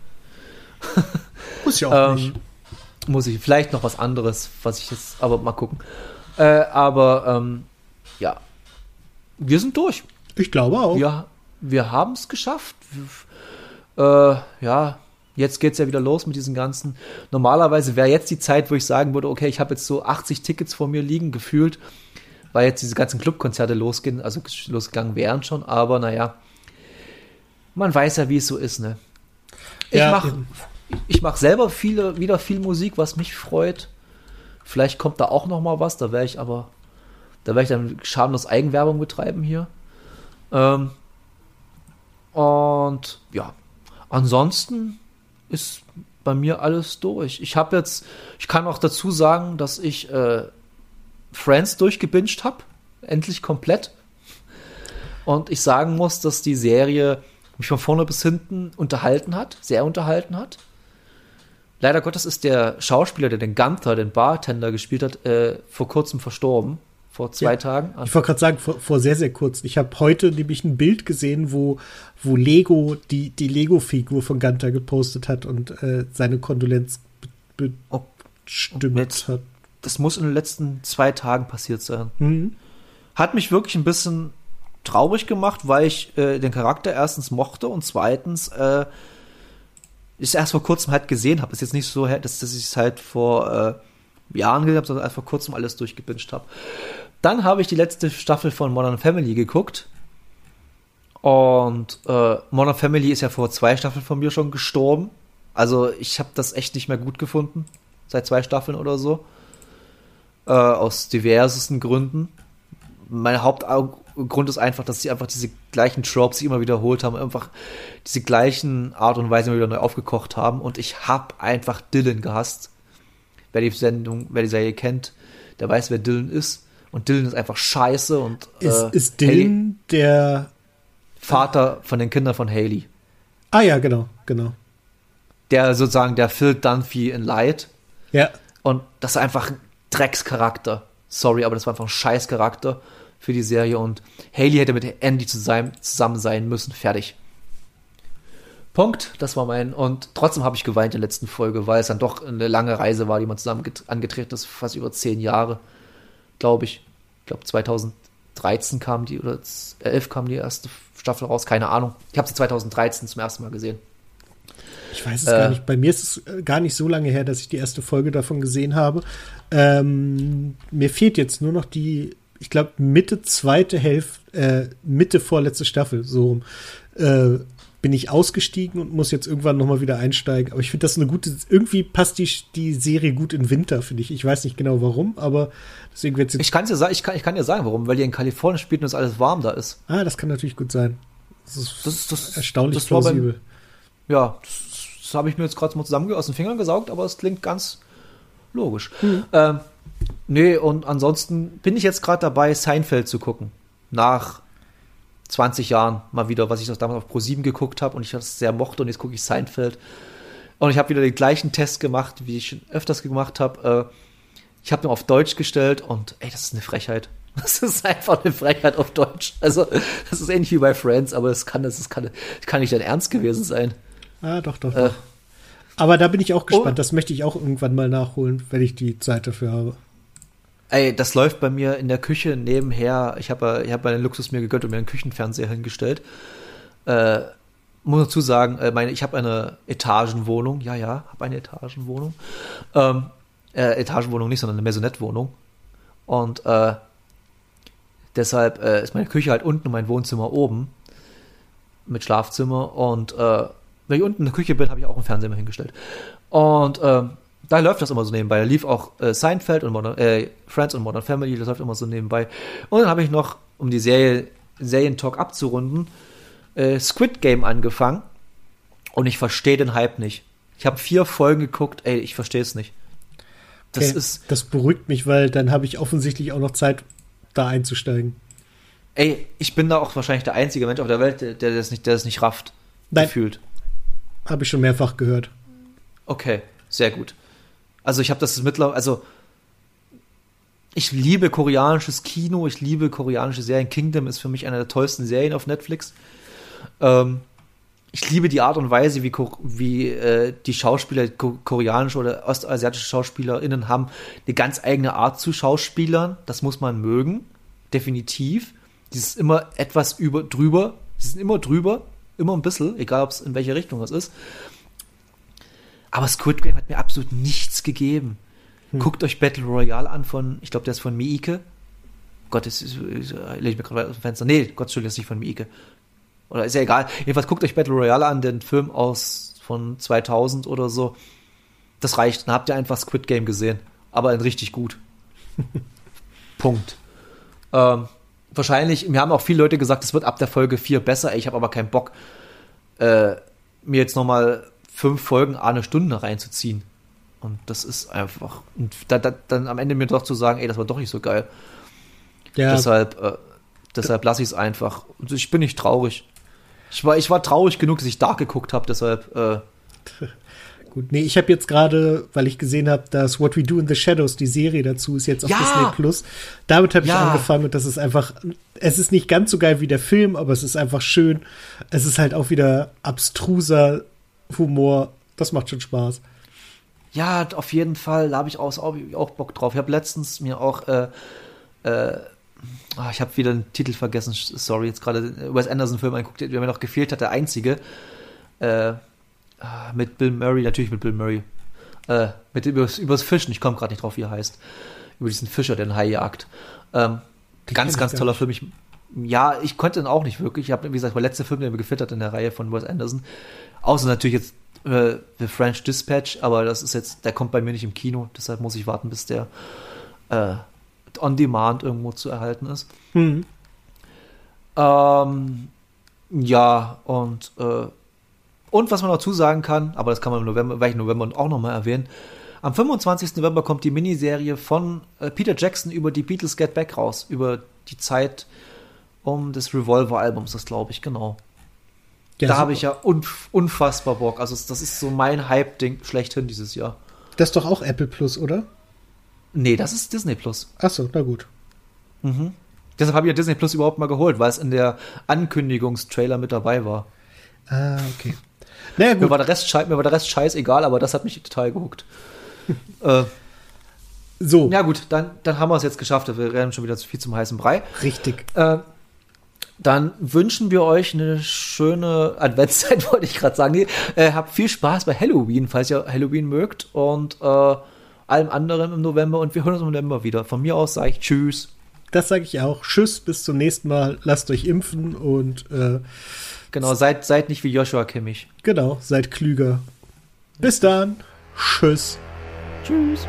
Muss ich auch ähm, nicht. Muss ich. Vielleicht noch was anderes, was ich jetzt, aber mal gucken. Äh, aber ähm, ja, wir sind durch. Ich glaube auch. Wir, wir haben es geschafft. Äh, ja, jetzt geht es ja wieder los mit diesen ganzen. Normalerweise wäre jetzt die Zeit, wo ich sagen würde, okay, ich habe jetzt so 80 Tickets vor mir liegen, gefühlt, weil jetzt diese ganzen Clubkonzerte losgehen, also losgegangen wären schon, aber naja, man weiß ja, wie es so ist, ne? Ich Ja, mache ich mach selber viele, wieder viel Musik, was mich freut. Vielleicht kommt da auch noch mal was, da wäre ich aber, da werde ich dann schamlos Eigenwerbung betreiben hier. Ähm, und ja, ansonsten ist bei mir alles durch. Ich habe jetzt, ich kann auch dazu sagen, dass ich äh, Friends durchgebinged habe, endlich komplett. Und ich sagen muss, dass die Serie mich von vorne bis hinten unterhalten hat, sehr unterhalten hat. Leider Gottes ist der Schauspieler, der den Gunther, den Bartender gespielt hat, äh, vor kurzem verstorben. Vor zwei Ja. Tagen. Ich wollte gerade sagen, vor, vor sehr, sehr kurz. Ich habe heute nämlich ein Bild gesehen, wo, wo Lego die, die Lego-Figur von Gunther gepostet hat und äh, seine Kondolenz be bestimmt hat. das muss in den letzten zwei Tagen passiert sein. Mhm. Hat mich wirklich ein bisschen traurig gemacht, weil ich äh, den Charakter erstens mochte und zweitens äh, ich es erst vor kurzem halt gesehen habe. Ist jetzt nicht so, dass, dass ich es halt vor äh, Jahren gesehen habe, sondern erst vor kurzem alles durchgebinged habe. Dann habe ich die letzte Staffel von Modern Family geguckt. Und äh, Modern Family ist ja vor zwei Staffeln von mir schon gestorben. Also ich habe das echt nicht mehr gut gefunden. Seit zwei Staffeln oder so. Äh, aus diversesten Gründen. Mein Hauptgrund ist einfach, dass sie einfach diese gleichen Tropes immer wiederholt haben, einfach diese gleichen Art und Weise immer wieder neu aufgekocht haben. Und ich habe einfach Dylan gehasst. Wer die Sendung, wer die Serie kennt, der weiß, wer Dylan ist. Und Dylan ist einfach scheiße und Ist, äh, ist Haley- Dylan der. Vater von den Kindern von Haley. Ah ja, genau, genau. Der sozusagen der Phil Dunphy in Light. Ja, Und das ist einfach ein Dreckscharakter. Sorry, aber das war einfach ein Scheißcharakter für die Serie. Und Haley hätte mit Andy zusammen, zusammen sein müssen. Fertig. Punkt. Das war mein. Und trotzdem habe ich geweint in der letzten Folge, weil es dann doch eine lange Reise war, die man zusammen get- angetreten ist. Fast über zehn Jahre, glaube ich. Ich glaube 2013 kam die, oder 11 kam die erste Staffel raus. Keine Ahnung. Ich habe sie 2013 zum ersten Mal gesehen. ich weiß es Äh. gar nicht. Bei mir ist es äh, gar nicht so lange her, dass ich die erste Folge davon gesehen habe. Ähm, mir fehlt jetzt nur noch die, ich glaube, Mitte zweite Hälfte, äh, Mitte vorletzte Staffel, so rum. Äh, bin ich ausgestiegen und muss jetzt irgendwann nochmal wieder einsteigen. Aber ich finde das eine gute, irgendwie passt die, die Serie gut in Winter, finde ich. Ich weiß nicht genau warum, aber deswegen wird jetzt. Ich kann dir sagen, ich kann, ich kann dir sagen, warum, weil die in Kalifornien spielt und es alles warm da ist. ah, das kann natürlich gut sein. Das ist, Das ist das, erstaunlich das war beim- plausibel. Ja, das, das habe ich mir jetzt gerade mal zusammen aus den Fingern gesaugt, aber es klingt ganz logisch. Ähm, nee, und ansonsten bin ich jetzt gerade dabei, Seinfeld zu gucken. Nach 20 Jahren mal wieder, was ich das damals auf Pro7 geguckt habe und ich das sehr mochte und jetzt gucke ich Seinfeld. Und ich habe wieder den gleichen Test gemacht, wie ich schon öfters gemacht habe. Äh, ich habe ihn auf Deutsch gestellt und ey, das ist eine Frechheit. Das ist einfach eine Frechheit auf Deutsch. Also, das ist ähnlich wie bei Friends, aber das kann, das kann, das kann nicht dein Ernst gewesen sein. Ah, doch, doch, Äh, doch. Aber da bin ich auch gespannt. oh. Das möchte ich auch irgendwann mal nachholen, wenn ich die Zeit dafür habe. Ey, das läuft bei mir in der Küche nebenher. Ich habe ich hab meinen Luxus mir gegönnt und mir einen Küchenfernseher hingestellt. Äh, muss dazu sagen, äh, meine, ich habe eine Etagenwohnung. Ja, ja, habe eine Etagenwohnung. Ähm, äh, Etagenwohnung nicht, sondern eine Maisonette-Wohnung. Und äh, deshalb äh, ist meine Küche halt unten und mein Wohnzimmer oben. Mit Schlafzimmer. Und äh, wenn ich unten in der Küche bin, habe ich auch einen Fernseher hingestellt. Und ähm, da läuft das immer so nebenbei. Da lief auch äh, Seinfeld und Modern, äh, Friends und Modern Family, das läuft immer so nebenbei. Und dann habe ich noch, um die Serie, Serientalk abzurunden, äh, Squid Game angefangen. Und ich verstehe den Hype nicht. Ich habe vier Folgen geguckt, ey, ich verstehe es nicht. Das Okay, ist, das beruhigt mich, weil dann habe ich offensichtlich auch noch Zeit, da einzusteigen. ey, ich bin da auch wahrscheinlich der einzige Mensch auf der Welt, der, der das nicht, der das nicht rafft. Nein. Gefühlt. Habe ich schon mehrfach gehört. Okay, sehr gut. Also ich habe das mittlerweile, also ich liebe koreanisches Kino, ich liebe koreanische Serien. Kingdom ist für mich eine der tollsten Serien auf Netflix. Ähm, ich liebe die Art und Weise, wie, wie äh, die Schauspieler, koreanische oder ostasiatische SchauspielerInnen haben eine ganz eigene Art zu Schauspielern. Das muss man mögen. Definitiv. Die ist immer etwas über, drüber. Die sind immer drüber. Immer ein bisschen, egal in welche Richtung es ist. Aber Squid Game hat mir absolut nichts gegeben. Hm. Guckt euch Battle Royale an von, ich glaube, der ist von Miike. Gott, das ist, ist, lege ich mir gerade aus dem Fenster. Nee, Gott, Entschuldigung, das ist nicht von Miike. Oder ist ja egal. Jedenfalls guckt euch Battle Royale an, den Film aus von 2000 oder so. Das reicht. Dann habt ihr einfach Squid Game gesehen. Aber ein richtig gut. Punkt. Ähm, wahrscheinlich, mir haben auch viele Leute gesagt, es wird ab der Folge 4 besser. Ich habe aber keinen Bock, äh, mir jetzt nochmal fünf Folgen eine Stunde reinzuziehen. Und das ist einfach. Und da, da, dann am Ende mir doch zu sagen, ey, das war doch nicht so geil. Ja. Deshalb, äh, deshalb lasse ich es einfach. Und ich bin nicht traurig. Ich war, ich war traurig genug, dass ich Dark geguckt habe, deshalb. Äh, Gut, nee, ich habe jetzt gerade, weil ich gesehen habe, dass What We Do in the Shadows, die Serie dazu, ist jetzt auf ja. Disney Plus. Damit habe ich ja. angefangen und das ist einfach, es ist nicht ganz so geil wie der Film, aber es ist einfach schön. Es ist halt auch wieder abstruser Humor. Das macht schon Spaß. Ja, auf jeden Fall, da habe ich auch, auch, Bock drauf. Ich habe letztens mir auch äh, äh, oh, ich habe wieder den Titel vergessen, sorry, jetzt gerade Wes Anderson-Film angeguckt, der mir noch gefehlt hat, der einzige. Äh, ah, mit Bill Murray, natürlich mit Bill Murray. Äh, mit übers, übers Fischen, ich komme gerade nicht drauf, wie er heißt. Über diesen Fischer, der einen Hai jagt. Ähm, ganz, ganz toller Film. Ich, ja, ich konnte ihn auch nicht wirklich. Ich habe, wie gesagt, der letzte Film, der mir gefällt hat in der Reihe von Wes Anderson. Außer natürlich jetzt äh, The French Dispatch, aber das ist jetzt, der kommt bei mir nicht im Kino, deshalb muss ich warten, bis der äh, on demand irgendwo zu erhalten ist. Mhm. Ähm, ja, und, äh, und was man dazu sagen kann, aber das kann man im November, im November auch nochmal erwähnen. Am 25. November kommt die Miniserie von äh, Peter Jackson über die Beatles Get Back raus, über die Zeit um des Revolver-Albums, das glaube ich, genau. Ja, da habe ich ja unf unfassbar Bock. Also das ist so mein Hype-Ding schlechthin dieses Jahr. Das ist doch auch Apple Plus, oder? Nee, das ist Disney Plus. Achso, na gut. Mhm. Deshalb habe ich ja Disney Plus überhaupt mal geholt, weil es in der Ankündigungstrailer mit dabei war. Ah, okay. Naja, gut. Mir war der Rest, mir war der Rest scheißegal, aber das hat mich total gehuckt. äh, so. Ja, gut, dann, dann haben wir es jetzt geschafft. Wir rennen schon wieder zu viel zum heißen Brei. Richtig. Äh, dann wünschen wir euch eine schöne Adventszeit, wollte ich gerade sagen. Äh, habt viel Spaß bei Halloween, falls ihr Halloween mögt. Und äh, allem anderen im November. Und wir hören uns im November wieder. Von mir aus sage ich Tschüss. Das sage ich auch. Tschüss, bis zum nächsten Mal. Lasst euch impfen und äh, Genau, seid, seid nicht wie Joshua Kimmich. Genau, seid klüger. Bis dann. Tschüss. Tschüss.